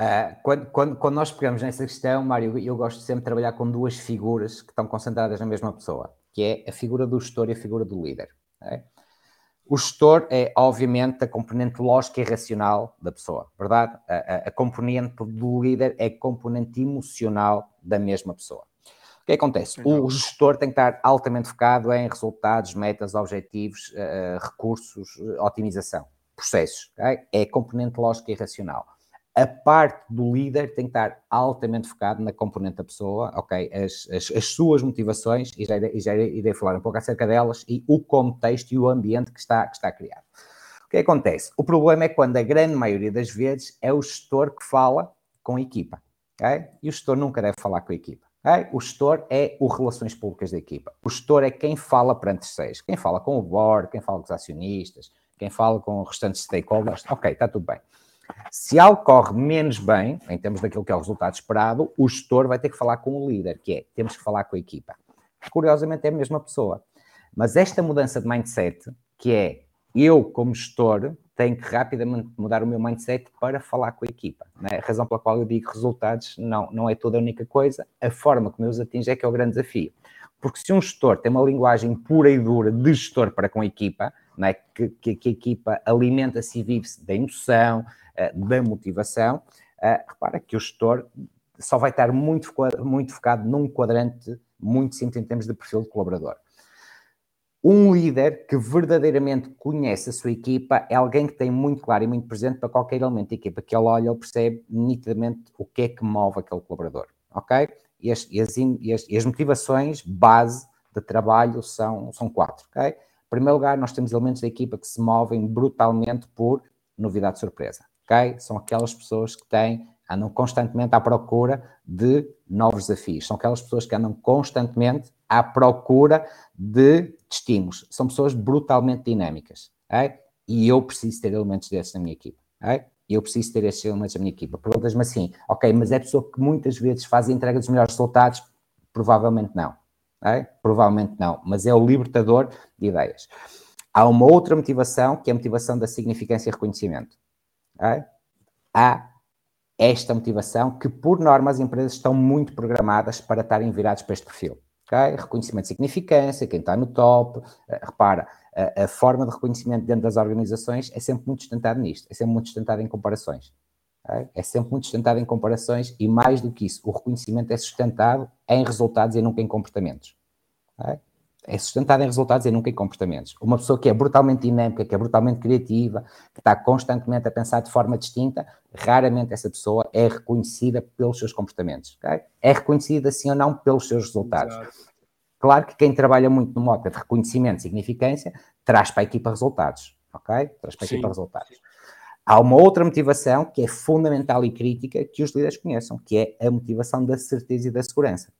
Uh, quando, quando, quando, nós pegamos nessa questão, Mário, eu gosto sempre de trabalhar com duas figuras que estão concentradas na mesma pessoa, que é a figura do gestor e a figura do líder. Okay? O gestor é, obviamente, a componente lógica e racional da pessoa, verdade? A, a, a componente do líder é a componente emocional da mesma pessoa. O que acontece? O gestor tem que estar altamente focado em resultados, metas, objetivos, uh, recursos, otimização, processos. Okay? É a componente lógica e racional a parte do líder tem que estar altamente focado na componente da pessoa, ok? As, as, as suas motivações, e já, irei, já irei falar um pouco acerca delas, e o contexto e o ambiente que está, que está criado. O que acontece? O problema é quando a grande maioria das vezes é o gestor que fala com a equipa, ok? E o gestor nunca deve falar com a equipa. Okay? O gestor é o relações públicas da equipa. O gestor é quem fala perante terceiros, quem fala com o board, quem fala com os acionistas, quem fala com os restantes stakeholders. Ok, está tudo bem. Se algo corre menos bem, em termos daquilo que é o resultado esperado, o gestor vai ter que falar com o líder, que é, temos que falar com a equipa. Curiosamente é a mesma pessoa. Mas esta mudança de mindset, que é eu, como gestor, tenho que rapidamente mudar o meu mindset para falar com a equipa. Né? A razão pela qual eu digo resultados não, não é toda a única coisa, a forma como eu os atinge é que é o grande desafio. Porque se um gestor tem uma linguagem pura e dura de gestor para com a equipa, né? que, que, que a equipa alimenta-se e vive-se da emoção, eh, da motivação, eh, repara que o gestor só vai estar muito, muito focado num quadrante muito simples em termos de perfil de colaborador. Um líder que verdadeiramente conhece a sua equipa é alguém que tem muito claro e muito presente para qualquer elemento da equipa, que ele olha, ele percebe nitidamente o que é que move aquele colaborador, ok? E as, e as, e as, e as motivações base de trabalho são, são quatro. Okay? Em primeiro lugar, nós temos elementos da equipa que se movem brutalmente por novidade surpresa. Okay? São aquelas pessoas que têm, andam constantemente à procura de novos desafios. São aquelas pessoas que andam constantemente à procura de estímulos. São pessoas brutalmente dinâmicas. Okay? E eu preciso ter elementos desses na minha equipa. Okay? eu preciso ter estes elementos na minha equipa. Perguntas-me assim, ok, mas é pessoa que muitas vezes faz a entrega dos melhores resultados? Provavelmente não. Okay? Provavelmente não, mas é o libertador de ideias. Há uma outra motivação, que é a motivação da significância e reconhecimento. Okay? Há esta motivação que, por norma, as empresas estão muito programadas para estarem viradas para este perfil. Okay? Reconhecimento de significância, quem está no top. Uh, repara, a, a, forma de reconhecimento dentro das organizações é sempre muito sustentada nisto, é sempre muito sustentada em comparações. É sempre muito sustentado em comparações e, mais do que isso, o reconhecimento é sustentado em resultados e nunca em comportamentos. É sustentado em resultados e nunca em comportamentos. Uma pessoa que é brutalmente dinâmica, que é brutalmente criativa, que está constantemente a pensar de forma distinta, raramente essa pessoa é reconhecida pelos seus comportamentos. É reconhecida, sim ou não, pelos seus resultados. Exato. Claro que quem trabalha muito no modo de reconhecimento e significância traz para a equipa resultados. Ok? Traz para a sim. equipa resultados. Há uma outra motivação que é fundamental e crítica que os líderes conheçam, que é a motivação da certeza e da segurança.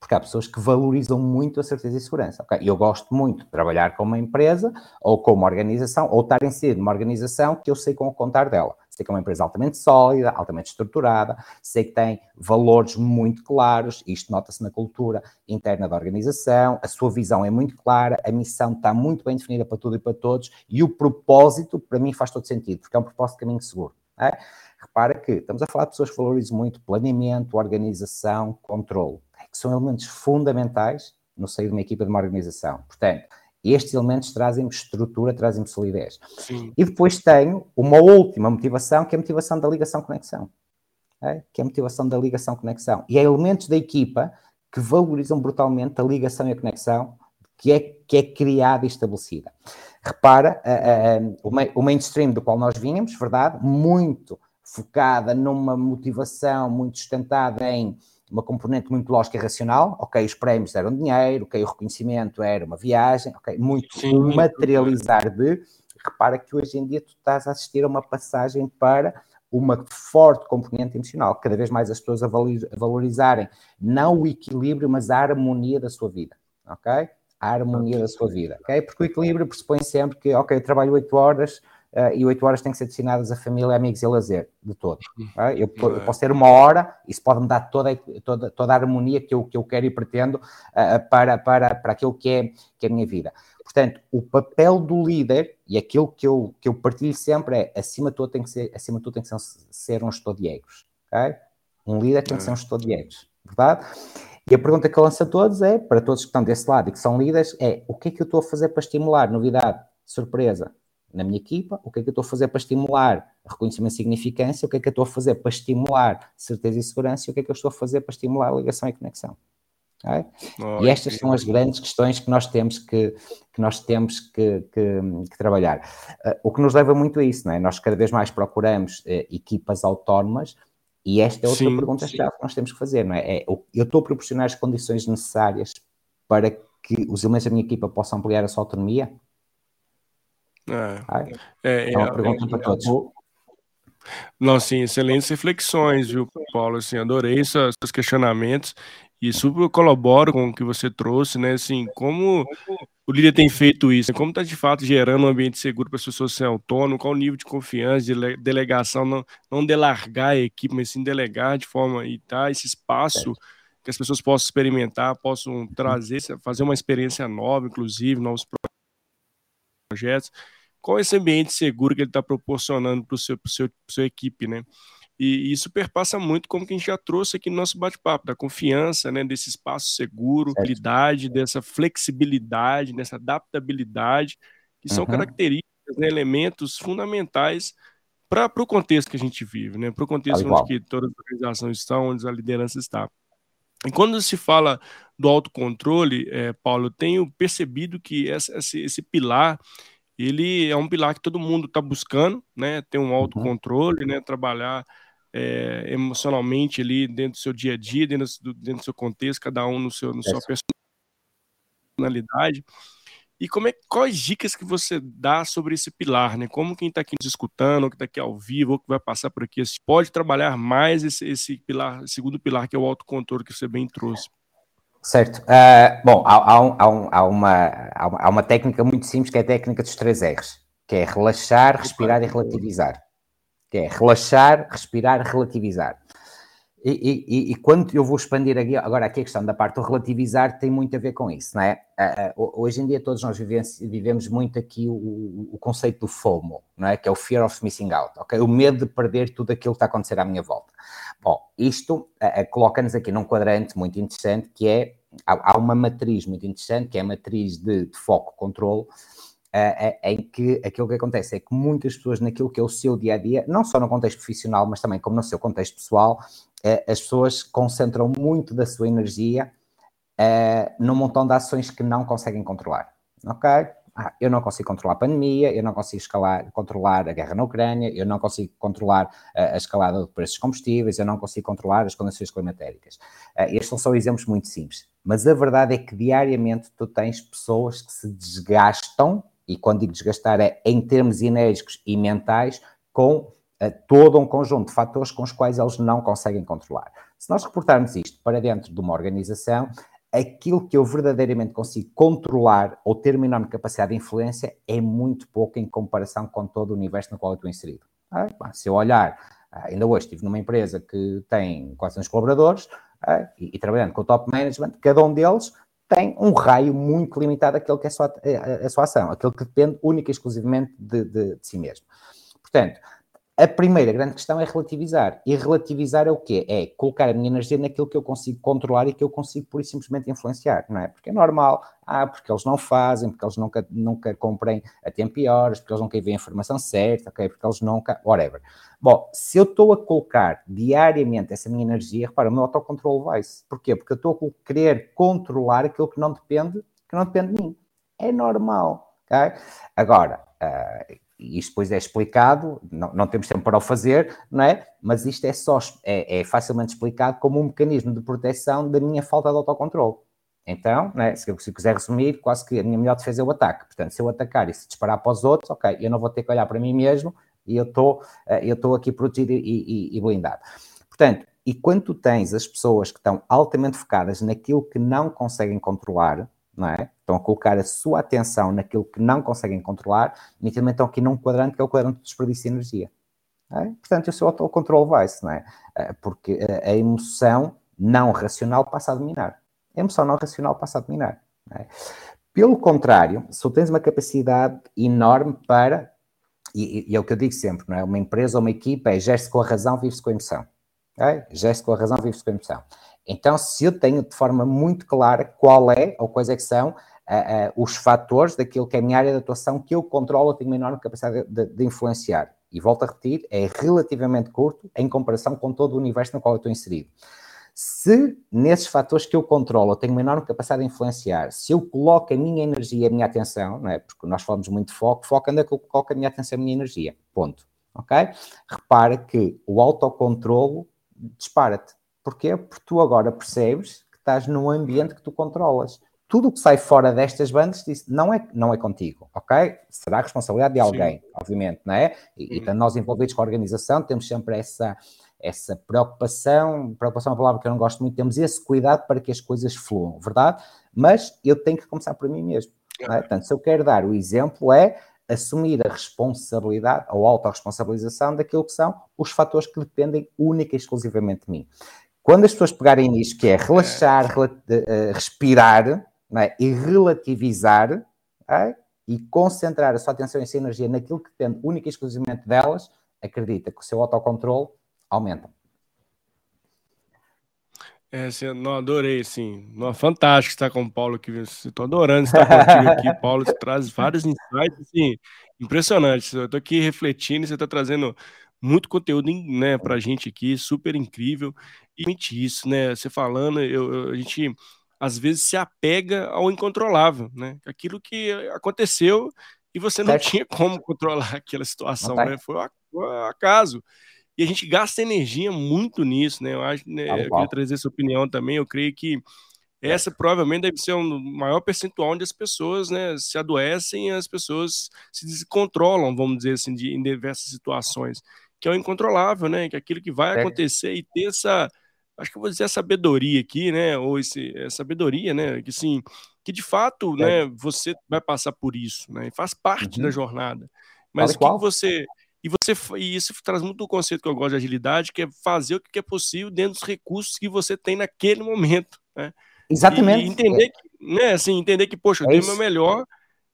Porque há pessoas que valorizam muito a certeza e segurança. Okay? Eu gosto muito de trabalhar com uma empresa ou com uma organização, ou estar inserido numa organização que eu sei como contar dela sei que é uma empresa altamente sólida, altamente estruturada, sei que tem valores muito claros, isto nota-se na cultura interna da organização, a sua visão é muito clara, a missão está muito bem definida para tudo e para todos, e o propósito, para mim, faz todo sentido, porque é um propósito de caminho seguro. É? Repara que estamos a falar de pessoas que valorizam muito planeamento, organização, controle, que são elementos fundamentais no seio de uma equipa de uma organização. Portanto, estes elementos trazem-me estrutura, trazem-me solidez. Sim. E depois tenho uma última motivação, que é a motivação da ligação-conexão. Okay? Que é a motivação da ligação-conexão. E há elementos da equipa que valorizam brutalmente a ligação e a conexão que é, que é criada e estabelecida. Repara, uh, uh, o mainstream do qual nós vínhamos, verdade, muito focada numa motivação muito sustentada em uma componente muito lógica e racional, ok, os prémios eram dinheiro, ok, o reconhecimento era uma viagem, ok, muito Sim, materializar de, repara que hoje em dia tu estás a assistir a uma passagem para uma forte componente emocional, cada vez mais as pessoas a valorizarem não o equilíbrio, mas a harmonia da sua vida, ok? A harmonia da sua vida, ok? Porque o equilíbrio pressupõe sempre que, ok, eu trabalho 8 horas, uh, e 8 horas têm que ser destinadas a família, amigos e lazer, de todo. Tá? Eu, eu, posso ter uma hora, isso pode me dar toda, toda, toda a harmonia que eu, que eu quero e pretendo uh, para, para, para aquilo que é, que é a minha vida. Portanto, o papel do líder, e aquilo que eu, que eu partilho sempre é, acima de tudo tem que ser, acima de tudo tem que ser, ser um gestor de egos, ok? Um líder tem que ser um gestor de egos, verdade? E a pergunta que eu lanço a todos é, para todos que estão desse lado e que são líderes, é o que é que eu estou a fazer para estimular novidade, surpresa, na minha equipa, o que é que eu estou a fazer para estimular reconhecimento e significância, o que é que eu estou a fazer para estimular certeza e segurança e o que é que eu estou a fazer para estimular ligação e conexão. Okay? Oh, e estas são as grandes questões que nós temos que, que nós temos que, que, que trabalhar. Uh, o que nos leva muito a isso, não é? Nós cada vez mais procuramos uh, equipas autónomas e esta é outra sim, pergunta sim. que nós temos que fazer, não é? é? Eu estou a proporcionar as condições necessárias para que os elementos da minha equipa possam ampliar a sua autonomia? É, é, é uma pergunta é, para todos. Não, sim, excelentes reflexões, viu, Paulo? Assim, adorei esses questionamentos e super colaboro com o que você trouxe, né? Assim, como o líder tem feito isso, como está de fato gerando um ambiente seguro para as pessoas serem autônomas, qual o nível de confiança, de delegação, não, não delargar a equipe, mas sim delegar de forma e dar esse espaço que as pessoas possam experimentar, possam trazer, fazer uma experiência nova, inclusive, novos projetos qual é esse ambiente seguro que ele está proporcionando para o seu, seu, sua equipe, né? E isso perpassa muito como que a gente já trouxe aqui no nosso bate-papo, da confiança, né, desse espaço seguro, habilidade, dessa flexibilidade, dessa adaptabilidade, que são uhum. características, né, elementos fundamentais para o contexto que a gente vive, né, para o contexto onde que todas as organizações estão, onde a liderança está. E quando se fala do autocontrole, é, Paulo, eu tenho percebido que essa, esse, esse pilar ele é um pilar que todo mundo está buscando, né? Ter um uhum. autocontrole, né? Trabalhar é, emocionalmente ali dentro do seu dia a dia, dentro do, dentro do seu contexto, cada um no seu, no seu personalidade. E como é, quais dicas que você dá sobre esse pilar, né? Como quem está aqui nos escutando, ou que está aqui ao vivo, ou que vai passar por aqui, pode trabalhar mais esse, esse pilar, segundo pilar, que é o autocontrole que você bem trouxe. Certo. Uh, bom, há, há, um, há, um, há, uma, há uma técnica muito simples que é a técnica dos três R's, que é relaxar, respirar e relativizar. Que é relaxar, respirar, relativizar. E, e, e, quando eu vou expandir aqui, agora aqui a questão da parte do relativizar tem muito a ver com isso, não é? Uh, hoje em dia todos nós vivemos, vivemos muito aqui o, o, conceito do FOMO, não é? Que é o Fear of Missing Out, ok? O medo de perder tudo aquilo que está a acontecer à minha volta. Bom, isto uh, coloca-nos aqui num quadrante muito interessante que é, há, há uma matriz muito interessante que é a matriz de, de foco-controle, em que aquilo que acontece é que muitas pessoas naquilo que é o seu dia a dia, não só no contexto profissional, mas também como no seu contexto pessoal, uh, as pessoas concentram muito da sua energia uh, num montão de ações que não conseguem controlar. Ok? Ah, eu não consigo controlar a pandemia, eu não consigo escalar, controlar a guerra na Ucrânia, eu não consigo controlar uh, a escalada de preços de combustíveis, eu não consigo controlar as condições climatéricas. Uh, estes são só exemplos muito simples. Mas a verdade é que diariamente tu tens pessoas que se desgastam, e quando digo desgastar é em termos enérgicos e mentais, com todo um conjunto de fatores com os quais eles não conseguem controlar. Se nós reportarmos isto para dentro de uma organização, aquilo que eu verdadeiramente consigo controlar ou ter uma enorme capacidade de influência é muito pouco em comparação com todo o universo no qual eu estou inserido. Ah, se eu olhar, ah, ainda hoje estive numa empresa que tem 400 colaboradores ah, e, e, trabalhando com o top management, cada um deles tem um raio muito limitado daquilo que é a sua, a, a sua ação, aquilo que depende única e exclusivamente de, de, de si mesmo. Portanto, a primeira grande questão é relativizar. E relativizar é o quê? É colocar a minha energia naquilo que eu consigo controlar e que eu consigo, por isso, simplesmente influenciar, não é? Porque é normal, ah, porque eles não fazem, porque eles nunca, nunca comprem a tempo e horas, porque eles nunca veem a informação certa, ok? Porque eles nunca, whatever. Bom, se eu estou a colocar diariamente essa minha energia, repara, o meu autocontrole vai-se. Porquê? Porque eu estou a querer controlar aquilo que não depende, que não depende de mim. É normal, ok? Agora, uh, e isto depois é explicado, não, não, temos tempo para o fazer, não é? Mas isto é só é, é, facilmente explicado como um mecanismo de proteção da minha falta de autocontrole. Então, é? se, se quiser resumir, quase que a minha melhor defesa é o ataque. Portanto, se eu atacar e se disparar para os outros, ok, eu não vou ter que olhar para mim mesmo e eu estou eh, eu aqui protegido e, e, e blindado. Portanto, e quando tu tens as pessoas que estão altamente focadas naquilo que não conseguem controlar, não é? Estão a colocar a sua atenção naquilo que não conseguem controlar, nitidamente estão aqui num quadrante que é o quadrante do desperdício de energia. É? Portanto, o seu autocontrole vai-se, não é? Eh, porque a emoção não racional passa a dominar. A emoção não racional passa a dominar. É? Pelo contrário, se tens uma capacidade enorme para, e, e, é o que eu digo sempre, não é? Uma empresa ou uma equipa é geste com a razão, vive-se com a emoção. É? Geste com a razão, vive-se com a emoção. Então, se eu tenho de forma muito clara qual é ou quais é que são uh, uh, os fatores daquilo que é a minha área de atuação que eu controlo, eu tenho uma enorme capacidade de, de, influenciar. E volto a repetir, é relativamente curto em comparação com todo o universo no qual eu estou inserido. Se nesses fatores que eu controlo eu tenho uma enorme capacidade de influenciar, se eu coloco a minha energia a minha atenção, não é? porque nós falamos muito de foco, foco onde é que eu coloco a minha atenção e a minha energia. Ponto. Ok? Repara que o autocontrolo dispara-te. Porquê? Porque tu agora percebes que estás num ambiente que tu controlas. Tudo o que sai fora destas bandas não é, não é contigo, ok? Será responsabilidade de alguém, Sim. obviamente, não é? E, uhum. e nós envolvidos com a organização temos sempre essa, essa preocupação, preocupação é uma palavra que eu não gosto muito, temos esse cuidado para que as coisas fluam, verdade? Mas eu tenho que começar por mim mesmo. É? Portanto, se eu quero dar o exemplo, é assumir a responsabilidade ou autorresponsabilização daquilo que são os fatores que dependem única e exclusivamente de mim. Quando as pessoas pegarem nisto, que é relaxar, é. respirar é? e relativizar é? e concentrar a sua atenção e a sua energia naquilo que depende única e exclusivamente delas, acredita que o seu autocontrole aumenta. É, não, adorei, sim. Não, fantástico estar com o Paulo aqui. Estou adorando estar contigo aqui. Paulo traz vários insights, assim, impressionantes. Eu estou aqui refletindo e você está trazendo muito conteúdo né, para a gente aqui, super incrível. E isso, né? Você falando, eu, eu, a gente às vezes se apega ao incontrolável, né? Aquilo que aconteceu e você não certo. tinha como controlar aquela situação, né? Foi o acaso. E a gente gasta energia muito nisso, né? Eu acho, né, eu queria trazer essa opinião também. Eu creio que essa provavelmente deve ser o um maior percentual onde as pessoas né, se adoecem e as pessoas se descontrolam, vamos dizer assim, de, em diversas situações, que é o incontrolável, né? Que é aquilo que vai é. acontecer e ter essa, acho que eu vou dizer a sabedoria aqui, né? Ou esse, a sabedoria, né? Que sim, que de fato, é. né? Você vai passar por isso, né? E faz parte uhum. da jornada. Mas o que, você e você e isso traz muito o conceito que eu gosto de agilidade, que é fazer o que é possível dentro dos recursos que você tem naquele momento, né? Exatamente. E entender, que, né, assim, entender que, poxa, eu é dei o meu melhor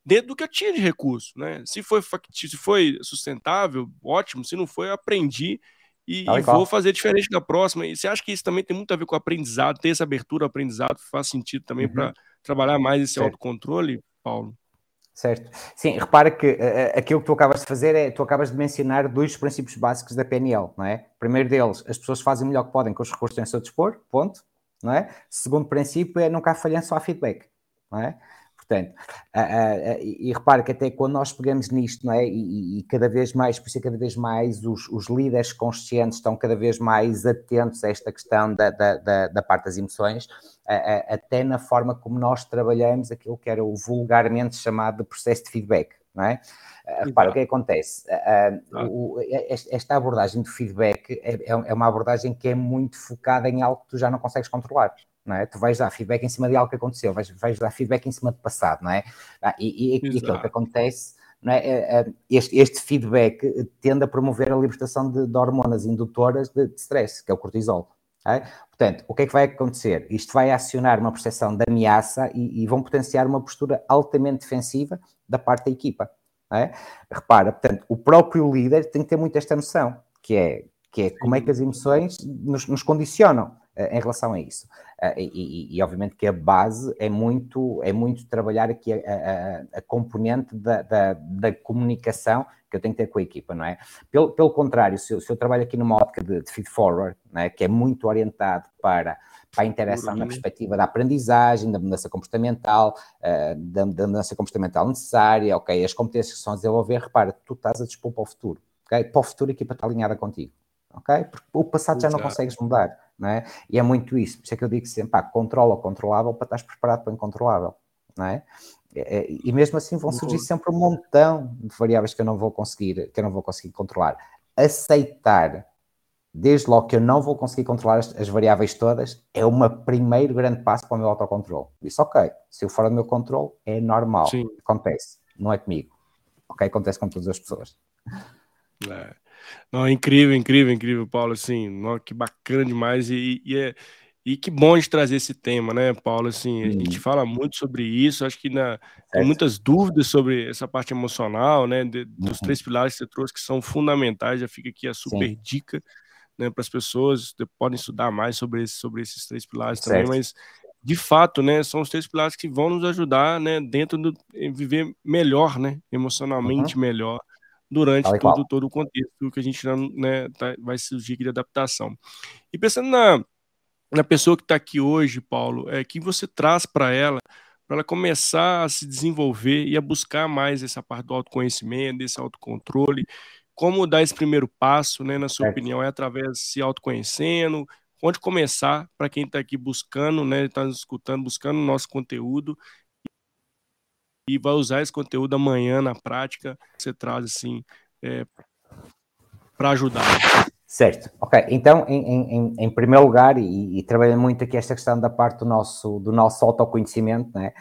dentro do que eu tinha de recurso, né? Se foi se foi sustentável, ótimo. Se não foi, eu aprendi e, e vou fazer diferente da próxima. E você acha que isso também tem muito a ver com o aprendizado, ter essa abertura ao aprendizado faz sentido também uhum. para trabalhar mais esse certo. autocontrole, Paulo? Certo. Sim, repara que uh, aquilo que tu acabas de fazer é, tu acabas de mencionar dois princípios básicos da PNL, não é? Primeiro deles, as pessoas fazem o melhor que podem com os recursos que têm a seu dispor, ponto não é? Segundo princípio é nunca há falhança, só há feedback, não é? Portanto, e, repare que até quando nós pegamos nisto, não é? E, e, cada vez mais, por isso é cada vez mais os, os, líderes conscientes estão cada vez mais atentos a esta questão da, da, da, da parte das emoções, até na forma como nós trabalhamos aquilo que era o vulgarmente chamado de processo de feedback, não é? Uh, repara, o que, é acontece? Uh, uh, esta abordagem de feedback é, é, é, uma abordagem que é muito focada em algo que tu já não consegues controlar. Não é? Tu vais dar feedback em cima de algo que aconteceu, vais, vais dar feedback em cima do passado, não é? Ah, e, e, e aquilo que acontece, é? é, é este, este, feedback tende a promover a libertação de, de hormonas indutoras de, de stress, que é o cortisol. É? Portanto, o que é que vai acontecer? Isto vai acionar uma percepção de ameaça e, e vão potenciar uma postura altamente defensiva da parte da equipa. É? Repara, portanto, o próprio líder tem que ter muito esta noção, que é, que é como é que as emoções nos, nos condicionam uh, em relação a isso. Uh, e, e, obviamente que a base é muito, é muito trabalhar aqui a, a, a componente da, da, da, comunicação que eu tenho que ter com a equipa, não é? Pelo, pelo contrário, se eu, se eu trabalho aqui numa ótica de, de feed forward, é? que é muito orientado para para a interação na perspectiva da aprendizagem, da mudança comportamental, uh, da, da, mudança comportamental necessária, ok? As competências que são a desenvolver, repara, tu estás a dispor para o futuro, ok? Para o futuro a equipa está alinhada contigo, ok? Porque o passado já não consegues mudar, não é? E é muito isso, por isso é que eu digo sempre, pá, controla o controlável para estás preparado para o incontrolável, não é? E mesmo assim vão surgir sempre um montão de variáveis que eu não vou conseguir, que eu não vou conseguir controlar. Aceitar desde logo que eu não vou conseguir controlar as, as variáveis todas, é o primeiro grande passo para o meu autocontrole. Disse, ok, se eu for do meu controle, é normal, Sim. acontece, não é comigo. Ok, acontece com todas as pessoas. É. Não, incrível, incrível, incrível, Paulo, assim, não, que bacana demais e, e, é, e que bom de trazer esse tema, né, Paulo, assim, a gente fala muito sobre isso, acho que na, tem muitas dúvidas sobre essa parte emocional, né, de, dos uhum. três pilares que você trouxe que são fundamentais, já fica aqui a super Sim. dica, né, para as pessoas, podem estudar mais sobre, esse, sobre esses três pilares certo. também, mas de fato, né, são os três pilares que vão nos ajudar, né, dentro do viver melhor, né, emocionalmente uhum. melhor durante todo, todo o contexto que a gente né, tá, vai surgir de adaptação. E pensando na, na pessoa que está aqui hoje, Paulo, é que você traz para ela para ela começar a se desenvolver e a buscar mais essa parte do autoconhecimento, desse autocontrole como dar esse primeiro passo, né, na sua é. opinião? É através de se autoconhecendo? Onde começar para quem está aqui buscando, né, está nos escutando, buscando o nosso conteúdo e vai usar esse conteúdo amanhã na prática, você traz assim é, para ajudar. Certo, ok. Então, em, em, em primeiro lugar, e, e trabalhando muito aqui esta questão da parte do nosso, do nosso autoconhecimento, né?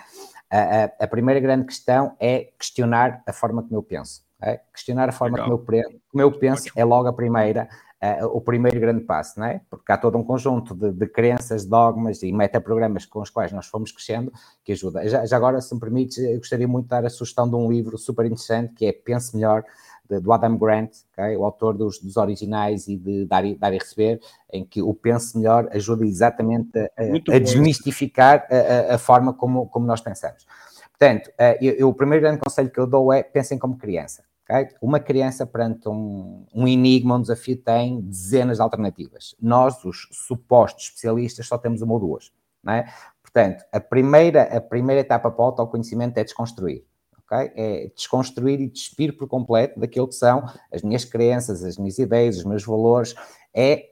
a, a, a primeira grande questão é questionar a forma como eu penso. É? Questionar a forma como eu, como eu, penso é logo a primeira, uh, o primeiro grande passo, não é? Porque há todo um conjunto de, de crenças, dogmas e metaprogramas com os quais nós fomos crescendo que ajuda. Já, já, agora, se me permites, eu gostaria muito de dar a sugestão de um livro super interessante que é Pense Melhor, de, do Adam Grant, okay? o autor dos, dos, originais e de Dar e, Dar e Receber, em que o Pense Melhor ajuda exatamente a, a desmistificar a, a, a, forma como, como nós pensamos. Portanto, uh, eu, eu, o primeiro grande conselho que eu dou é pensem como criança. Okay? Uma criança perante um, um enigma, um desafio, tem dezenas de alternativas. Nós, os supostos especialistas, só temos uma ou duas. É? Portanto, a primeira, a primeira etapa para o autoconhecimento é desconstruir. Okay? É desconstruir e despir por completo daquilo que são as minhas crenças, as minhas ideias, os meus valores. É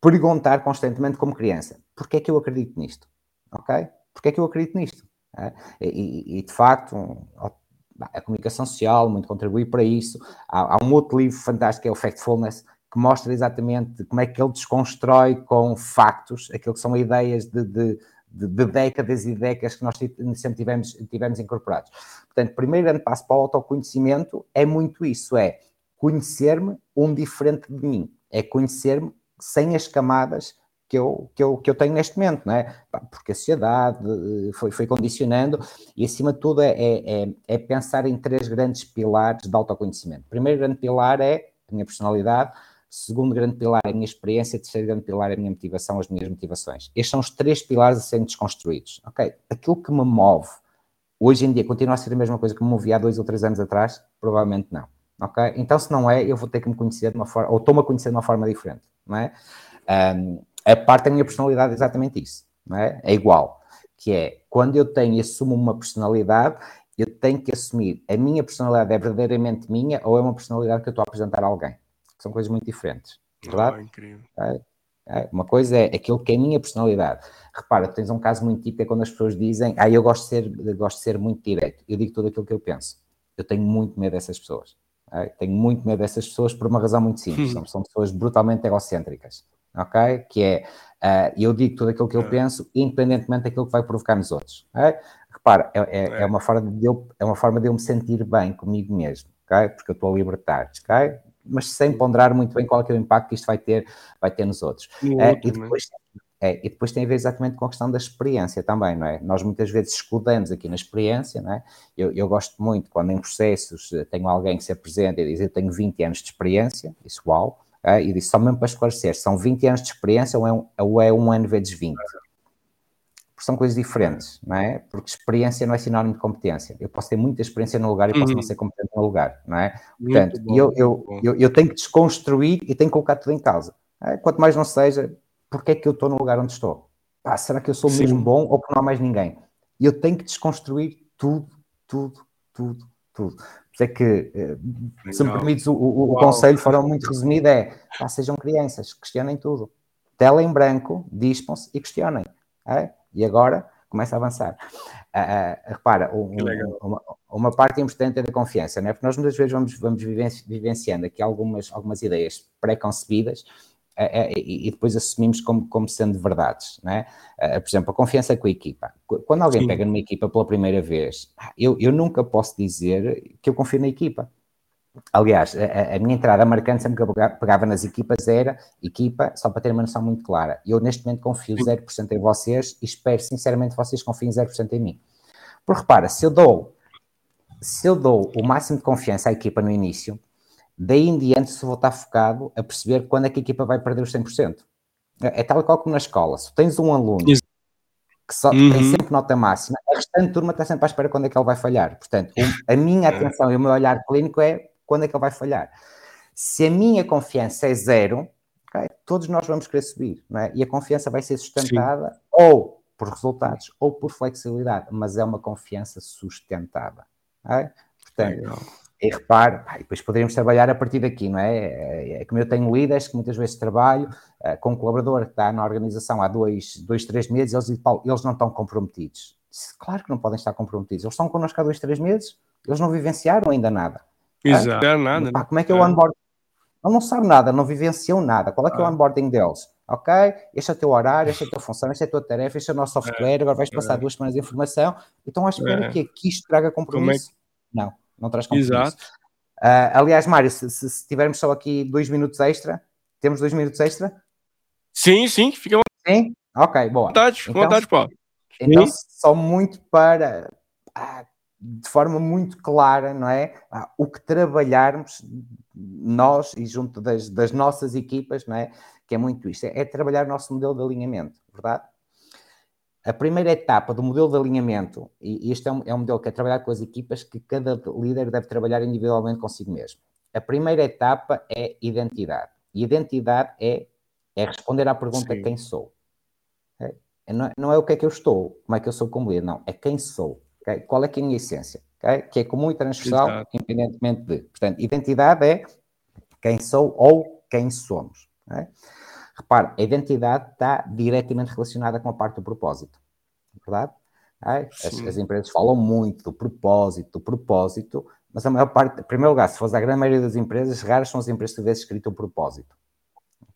perguntar constantemente como criança, porquê é que eu acredito nisto? ok? Porque é que eu acredito nisto? É? E, e, de facto, a comunicação social muito contribui para isso. Há, há, um outro livro fantástico que é o Factfulness, que mostra exatamente como é que ele desconstrói com factos aquilo que são ideias de, de, de, de décadas e décadas que nós sempre tivemos, tivemos incorporados. Portanto, primeiro grande passo para o autoconhecimento é muito isso, é conhecer-me um diferente de mim, é conhecer-me sem as camadas que eu, que eu, que eu tenho neste momento, não é? Porque a sociedade eh, foi, foi condicionando e, acima de tudo, é, é, é pensar em três grandes pilares de autoconhecimento. O primeiro grande pilar é a minha personalidade, segundo grande pilar é a minha experiência, terceiro grande pilar é a minha motivação, as minhas motivações. Estes são os três pilares a serem desconstruídos, ok? Aquilo que me move, hoje em dia, continua a ser a mesma coisa que me movia há dois ou três anos atrás? Provavelmente não, ok? Então, se não é, eu vou ter que me conhecer de uma forma, ou estou-me a conhecer de uma forma diferente, não é? Um, a parte da minha personalidade é exatamente isso, não é? É igual, que é, quando eu tenho e assumo uma personalidade, eu tenho que assumir a minha personalidade é verdadeiramente minha ou é uma personalidade que eu estou a apresentar a alguém. São coisas muito diferentes, verdade? Oh, incrível. É, é, uma coisa é aquilo que é a minha personalidade. Repara, tens um caso muito típico é quando as pessoas dizem, ah, eu gosto de ser, gosto de ser muito direto. Eu digo tudo aquilo que eu penso. Eu tenho muito medo dessas pessoas. É? Tenho muito medo dessas pessoas por uma razão muito simples. Hum. São, são pessoas brutalmente egocêntricas ok? Que é, uh, eu digo tudo aquilo que eu é. penso, independentemente daquilo que vai provocar nos outros, ok? Repara, é, é, é, uma forma de eu, é uma forma de eu me sentir bem comigo mesmo, ok? Porque eu estou a libertar, ok? Mas sem ponderar muito bem qual é, é o impacto que isto vai ter, vai ter nos outros. Uh, e, depois, é, e depois tem a ver exatamente com a questão da experiência também, não é? Nós muitas vezes escudamos aqui na experiência, não é? Eu, eu gosto muito quando em processos tenho alguém que se apresenta e diz eu tenho 20 anos de experiência, isso uau, Uh, e disse, só mesmo para esclarecer, são 20 anos de experiência ou é um, ou é um ano vezes 20? Porque são coisas diferentes, não é? Porque experiência não é sinónimo de competência. Eu posso ter muita experiência no lugar e posso uhum. não ser competente no lugar, não é? Portanto, bom, eu, eu, eu, eu, tenho que desconstruir e tenho que colocar tudo em causa. É? Quanto mais não seja, porque é que eu estou no lugar onde estou? Ah, será que eu sou Sim. mesmo bom ou que não há mais ninguém? Eu tenho que desconstruir tudo, tudo, tudo, tudo. É que, eh, se me permites, o, o, o conselho foram muito resumido é, ah, sejam crianças, questionem tudo. Tela em branco, dispam-se e questionem. É? E agora começa a avançar. Uh, uh, repara, um, uma, uma, parte importante é da confiança, não é? porque nós muitas vezes vamos, vamos vivenciando aqui algumas, algumas ideias pré-concebidas e depois assumimos como, como sendo verdades, né? Por exemplo, a confiança com a equipa. Quando alguém Sim. pega numa equipa pela primeira vez, eu, eu nunca posso dizer que eu confio na equipa. Aliás, a, a, minha entrada marcante sempre que eu pegava nas equipas era equipa, só para ter uma noção muito clara. Eu neste momento confio 0% em vocês e espero sinceramente que vocês confiem 0% em mim. Porque repara, se eu dou se eu dou o máximo de confiança à equipa no início, Daí em diante, se vou estar focado a perceber quando é que a equipa vai perder os 100%. É, é tal e qual como na escola. Se tens um aluno que só uhum. tem sempre nota máxima, a restante turma está sempre à espera quando é que ele vai falhar. Portanto, a minha é. atenção e o meu olhar clínico é quando é que ele vai falhar. Se a minha confiança é zero, okay, todos nós vamos querer subir, não é? E a confiança vai ser sustentada Sim. ou por resultados ou por flexibilidade, mas é uma confiança sustentada. Okay? Portanto. E repare, pá, e depois poderíamos trabalhar a partir daqui, não é? É, é como eu tenho líderes que muitas vezes trabalho uh, com um colaborador que está na organização há dois, dois três meses, eles dizem, Paulo, eles não estão comprometidos. Claro que não podem estar comprometidos. Eles estão connosco há dois, três meses, eles não vivenciaram ainda nada. Exato. É? Nada, pá, como é que é o onboarding? Ele não sabe nada, não vivenciam nada. Qual é que é o ah. onboarding deles? Ok, este é o teu horário, esta é a tua função, esta é a tua tarefa, este é o nosso software, agora vais passar duas semanas de informação. Então, à espera que aqui isto traga compromisso? É. Não não traz compromisso. Exato. Uh, aliás, Mário, se, se, se, tivermos só aqui dois minutos extra, temos dois minutos extra? Sim, sim, fica Sim? Ok, boa. Vontade, então, vontade, Paulo. Então, só muito para, ah, de forma muito clara, não é? Ah, o que trabalharmos nós e junto das, das nossas equipas, não é? Que é muito isto, é, é trabalhar o nosso modelo de alinhamento, verdade? A primeira etapa do modelo de alinhamento, e este é um, é um modelo que é trabalhar com as equipas que cada líder deve trabalhar individualmente consigo mesmo. A primeira etapa é identidade. E identidade é, é responder à pergunta Sim. quem sou. Okay? Não, não, é o que é que eu estou, como é que eu sou como líder, não. É quem sou. Okay? Qual é que é a minha essência? Okay? Que é comum e transversal, Exato. independentemente de. Portanto, identidade é quem sou ou quem somos. Okay? Repare, a identidade está diretamente relacionada com a parte do propósito. verdade? As, as, empresas falam muito do propósito, do propósito, mas a maior parte, em primeiro lugar, se fosse a grande maioria das empresas, raras são as empresas que tivessem escrito o um propósito.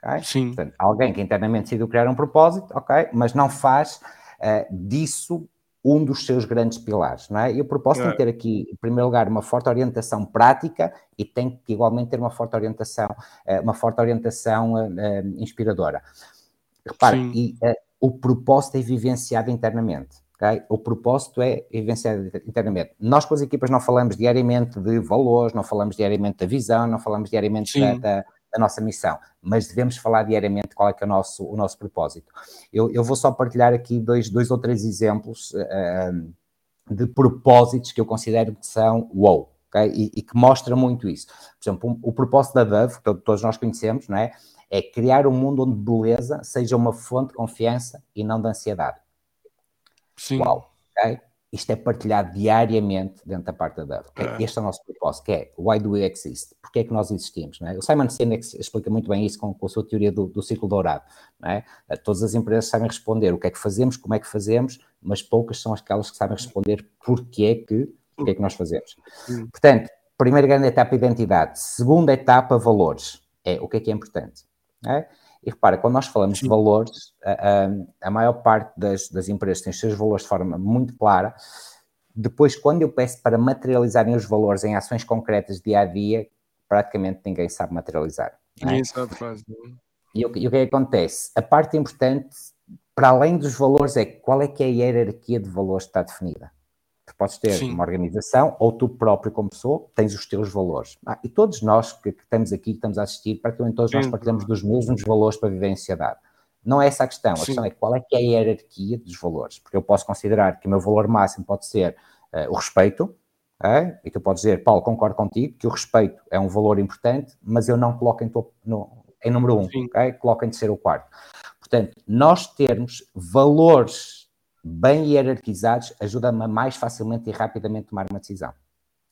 Okay? Sim. Portanto, alguém que internamente decidiu criar um propósito, ok, mas não faz uh, disso um dos seus grandes pilares, não é? E o propósito é. tem que ter aqui, em primeiro lugar, uma forte orientação prática e tem que igualmente ter uma forte orientação, uh, uma forte orientação uh, inspiradora. Repare, e, o propósito é vivenciado internamente. Okay? O propósito é vivenciado internamente. Nós com as equipas não falamos diariamente de valores, não falamos diariamente da visão, não falamos diariamente da, da, da, nossa missão, mas devemos falar diariamente qual é que é o nosso, o nosso propósito. Eu, eu vou só partilhar aqui dois, dois ou três exemplos uh, de propósitos que eu considero que são wow. Okay? E, e, que mostra muito isso. Por exemplo, o, o propósito da Dove, que todos nós conhecemos, não é? é criar um mundo onde beleza seja uma fonte de confiança e não de ansiedade. Sim. Uau, ok? Isto é partilhado diariamente dentro da parte da Dove. É. Este é o nosso propósito, que é Why do we exist? Porquê é que nós existimos? É? O Simon Sinek explica muito bem isso com, com a sua teoria do, do ciclo dourado. É? Todas as empresas sabem responder o que é que fazemos, como é que fazemos, mas poucas são aquelas que sabem responder porquê é que, porquê é que nós fazemos. Portanto, primeira grande etapa, identidade. Segunda etapa, valores. É o que é que é importante. É? E repara, quando nós falamos Sim. de valores, a, a, a maior parte das, das, empresas tem os seus valores de forma muito clara. Depois, quando eu peço para materializarem os valores em ações concretas dia a dia, praticamente ninguém sabe materializar. É? Ninguém é? sabe fazer. E, o, e o que, é que acontece? A parte importante, para além dos valores, é qual é que é a hierarquia de valores que está definida. Tu podes ter Sim. uma organização ou tu próprio, como pessoa, tens os teus valores. Ah, e todos nós que, que, estamos aqui, que estamos a assistir, praticamente todos Sim. nós partilhamos dos mesmos valores para viver em sociedade. Não é essa a questão. A Sim. questão é qual é que é a hierarquia dos valores. Porque eu posso considerar que o meu valor máximo pode ser uh, o respeito, é? e tu podes dizer, Paulo, concordo contigo, que o respeito é um valor importante, mas eu não coloco em, no, em número um, okay? coloco em terceiro ou quarto. Portanto, nós termos valores bem hierarquizados ajuda-me a mais facilmente e rapidamente tomar uma decisão.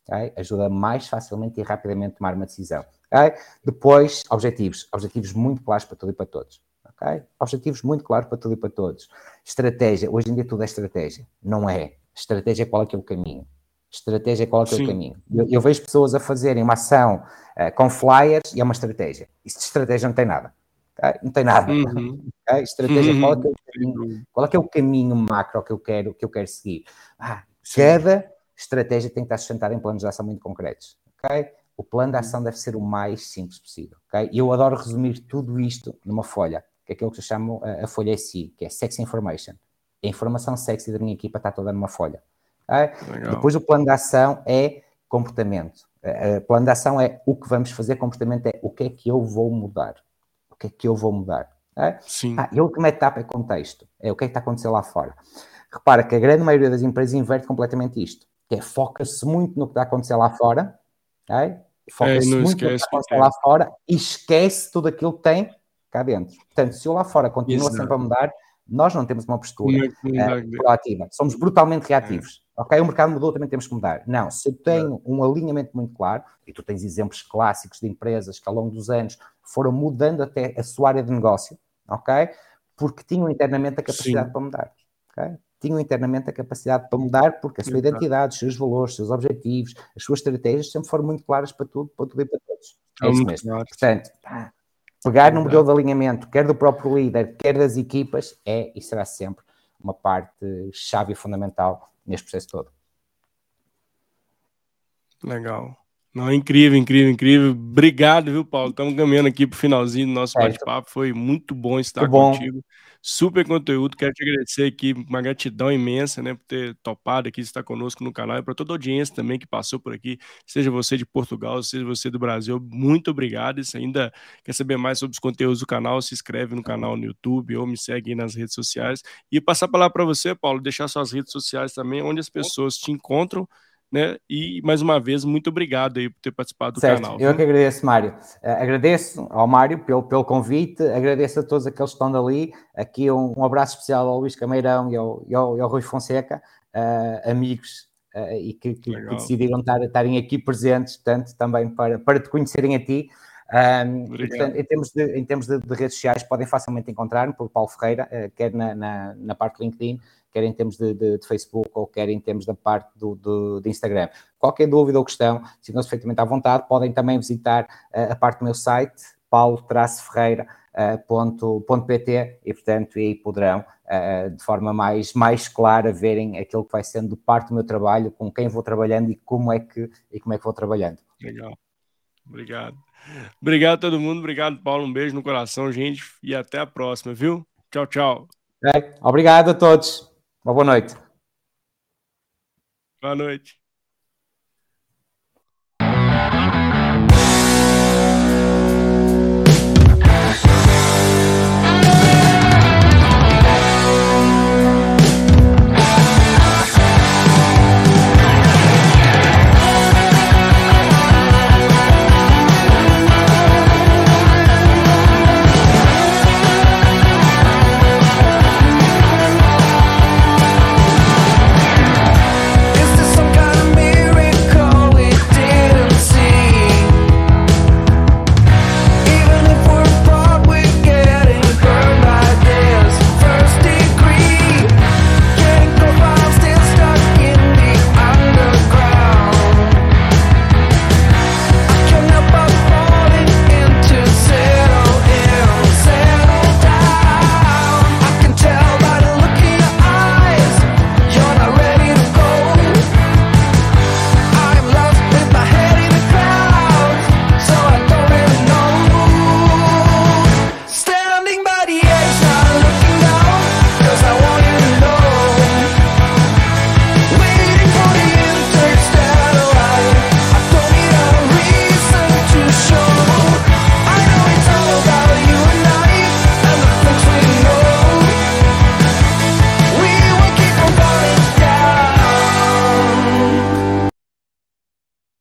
Okay? Ajuda mais facilmente e rapidamente tomar uma decisão. Okay? Depois, objetivos. Objetivos muito claros para tudo e para todos. Okay? Objetivos muito claros para tudo e para todos. Estratégia. Hoje em dia tudo é estratégia. Não é. Estratégia é qual é que é o caminho. Estratégia é qual é que é o caminho. Eu, eu, vejo pessoas a fazerem uma ação uh, com flyers e é uma estratégia. Isso de estratégia não tem nada. Okay? Não tem nada. Uhum. Okay? Estratégia, uhum. qual, é, é caminho, qual, é que é o caminho macro que eu quero, que eu quero seguir? Ah, cada estratégia tem que estar sustentada em planos de ação muito concretos. Okay? O plano de ação deve ser o mais simples possível. Okay? E eu adoro resumir tudo isto numa folha, que é aquilo que eu chamo a, a folha SI, que é Sex Information. A informação sexy da minha equipa está toda numa folha. Okay? Depois o plano de ação é comportamento. O plano de ação é o que vamos fazer, comportamento é o que é que eu vou mudar o que é que eu vou mudar? É? Sim. Ah, e a última etapa é contexto, é o que é que está acontecendo lá fora. Repara que a grande maioria das empresas inverte completamente isto, que é foca-se muito no que está a acontecer lá fora, é? foca-se é, muito no que está a acontecer lá fora e esquece tudo aquilo que tem cá dentro. Portanto, se eu lá fora continua sempre a mudar, nós não temos uma postura uh, proativa, somos brutalmente reativos. É. Ok, o mercado mudou, também temos que mudar. Não, se eu tenho um alinhamento muito claro, e tu tens exemplos clássicos de empresas que ao longo dos anos foram mudando até a sua área de negócio, ok? Porque tinham internamente a capacidade Sim. para mudar, ok? Tinham internamente a capacidade para mudar porque a sua identidade, os seus valores, os seus objetivos, as suas estratégias sempre foram muito claras para tudo, para tudo e para todos. É, é isso mesmo. Claro. Portanto, pegar no modelo de alinhamento, quer do próprio líder, quer das equipas, é e será sempre uma parte chave e fundamental neste processo todo. Legal. Não, incrível, incrível, incrível. Obrigado, viu, Paulo? Estamos caminhando aqui para o finalzinho do nosso bate-papo. Foi muito bom estar muito bom. contigo. Super conteúdo. Quero te agradecer aqui, uma gratidão imensa, né, por ter topado aqui estar conosco no canal e para toda a audiência também que passou por aqui, seja você de Portugal, seja você do Brasil. Muito obrigado. E se ainda quer saber mais sobre os conteúdos do canal, se inscreve no canal no YouTube ou me segue nas redes sociais. E passar para lá para você, Paulo, deixar suas redes sociais também, onde as pessoas te encontram né? E mais uma vez, muito obrigado aí por ter participado do certo. canal. Eu que agradeço, Mário. Uh, agradeço ao Mário pelo, pelo convite, agradeço a todos aqueles que estão dali. Aqui um, um abraço especial ao Luís Cameirão e ao, e ao, e ao Rui Fonseca, uh, amigos uh, e que, que, que, decidiram estar, estarem aqui presentes, tanto também para, para te conhecerem a ti. Um, portanto, em termos, de, em termos de, de, redes sociais, podem facilmente encontrar-me por Paulo Ferreira, uh, quer na, na, na, parte LinkedIn, quer em termos de, de, de, Facebook ou quer em termos da parte do, do, de Instagram. Qualquer dúvida ou questão, sintam-se perfeitamente à vontade, podem também visitar uh, a parte do meu site, paulo-ferreira.pt e, portanto, aí poderão, de forma mais, mais clara, verem aquilo que vai sendo parte do meu trabalho, com quem vou trabalhando e como é que, e como é que vou trabalhando. Legal. Obrigado. Obrigado a todo mundo. Obrigado, Paulo. Um beijo no coração, gente. E até a próxima, viu? Tchau, tchau. É, obrigado a todos. Uma boa noite. Boa noite.